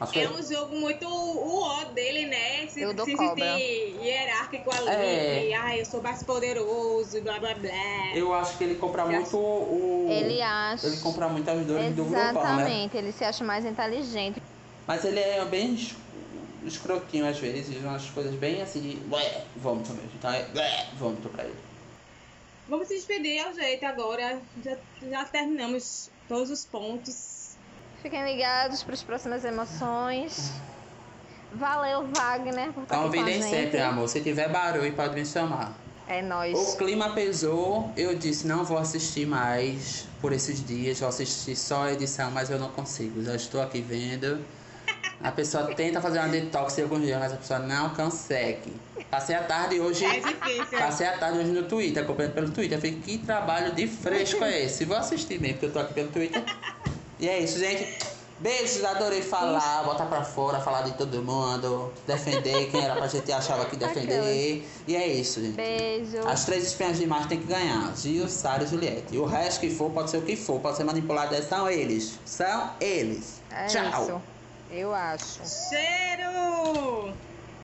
Acho que É um jogo muito o ó dele, né? Se, Eu dou se cobra. sentir hierárquico ali. É. E, ai, eu sou mais poderoso, blá blá blá. eu acho que ele compra Eu muito o. Ele acha. Ele compra muito as dores do grupão, né? Exatamente, ele se acha mais inteligente. Mas ele é bem es- escrotinho às vezes, umas coisas bem assim de. Ué, vômito mesmo. Então é. Ué, vômito pra ele. Vamos se despedir ao jeito agora. Já, já terminamos todos os pontos. Fiquem ligados para as próximas emoções. Valeu, Wagner, por estar aqui com a Convidem gente. sempre, amor. Se tiver barulho, pode me chamar. É O nóis. clima pesou, eu disse não vou assistir mais por esses dias, vou assistir só a edição, mas eu não consigo. Já estou aqui vendo. A pessoa tenta fazer uma detox em alguns dias, mas a pessoa não consegue. Passei a tarde hoje. É difícil. Passei a tarde hoje no Twitter, acompanhando pelo Twitter. Eu falei, que trabalho de fresco é esse? Vou assistir mesmo, porque eu tô aqui pelo Twitter. E é isso, gente. Beijos, adorei falar, botar pra fora, falar de todo mundo, defender quem era pra gente achava que defender. E é isso, gente. Beijo. As três espinhas demais tem que ganhar. Gil, Sara e Juliette. E o resto que for, pode ser o que for, pode ser manipulado, são eles. São eles. É Tchau. isso. Eu acho. Cheiro!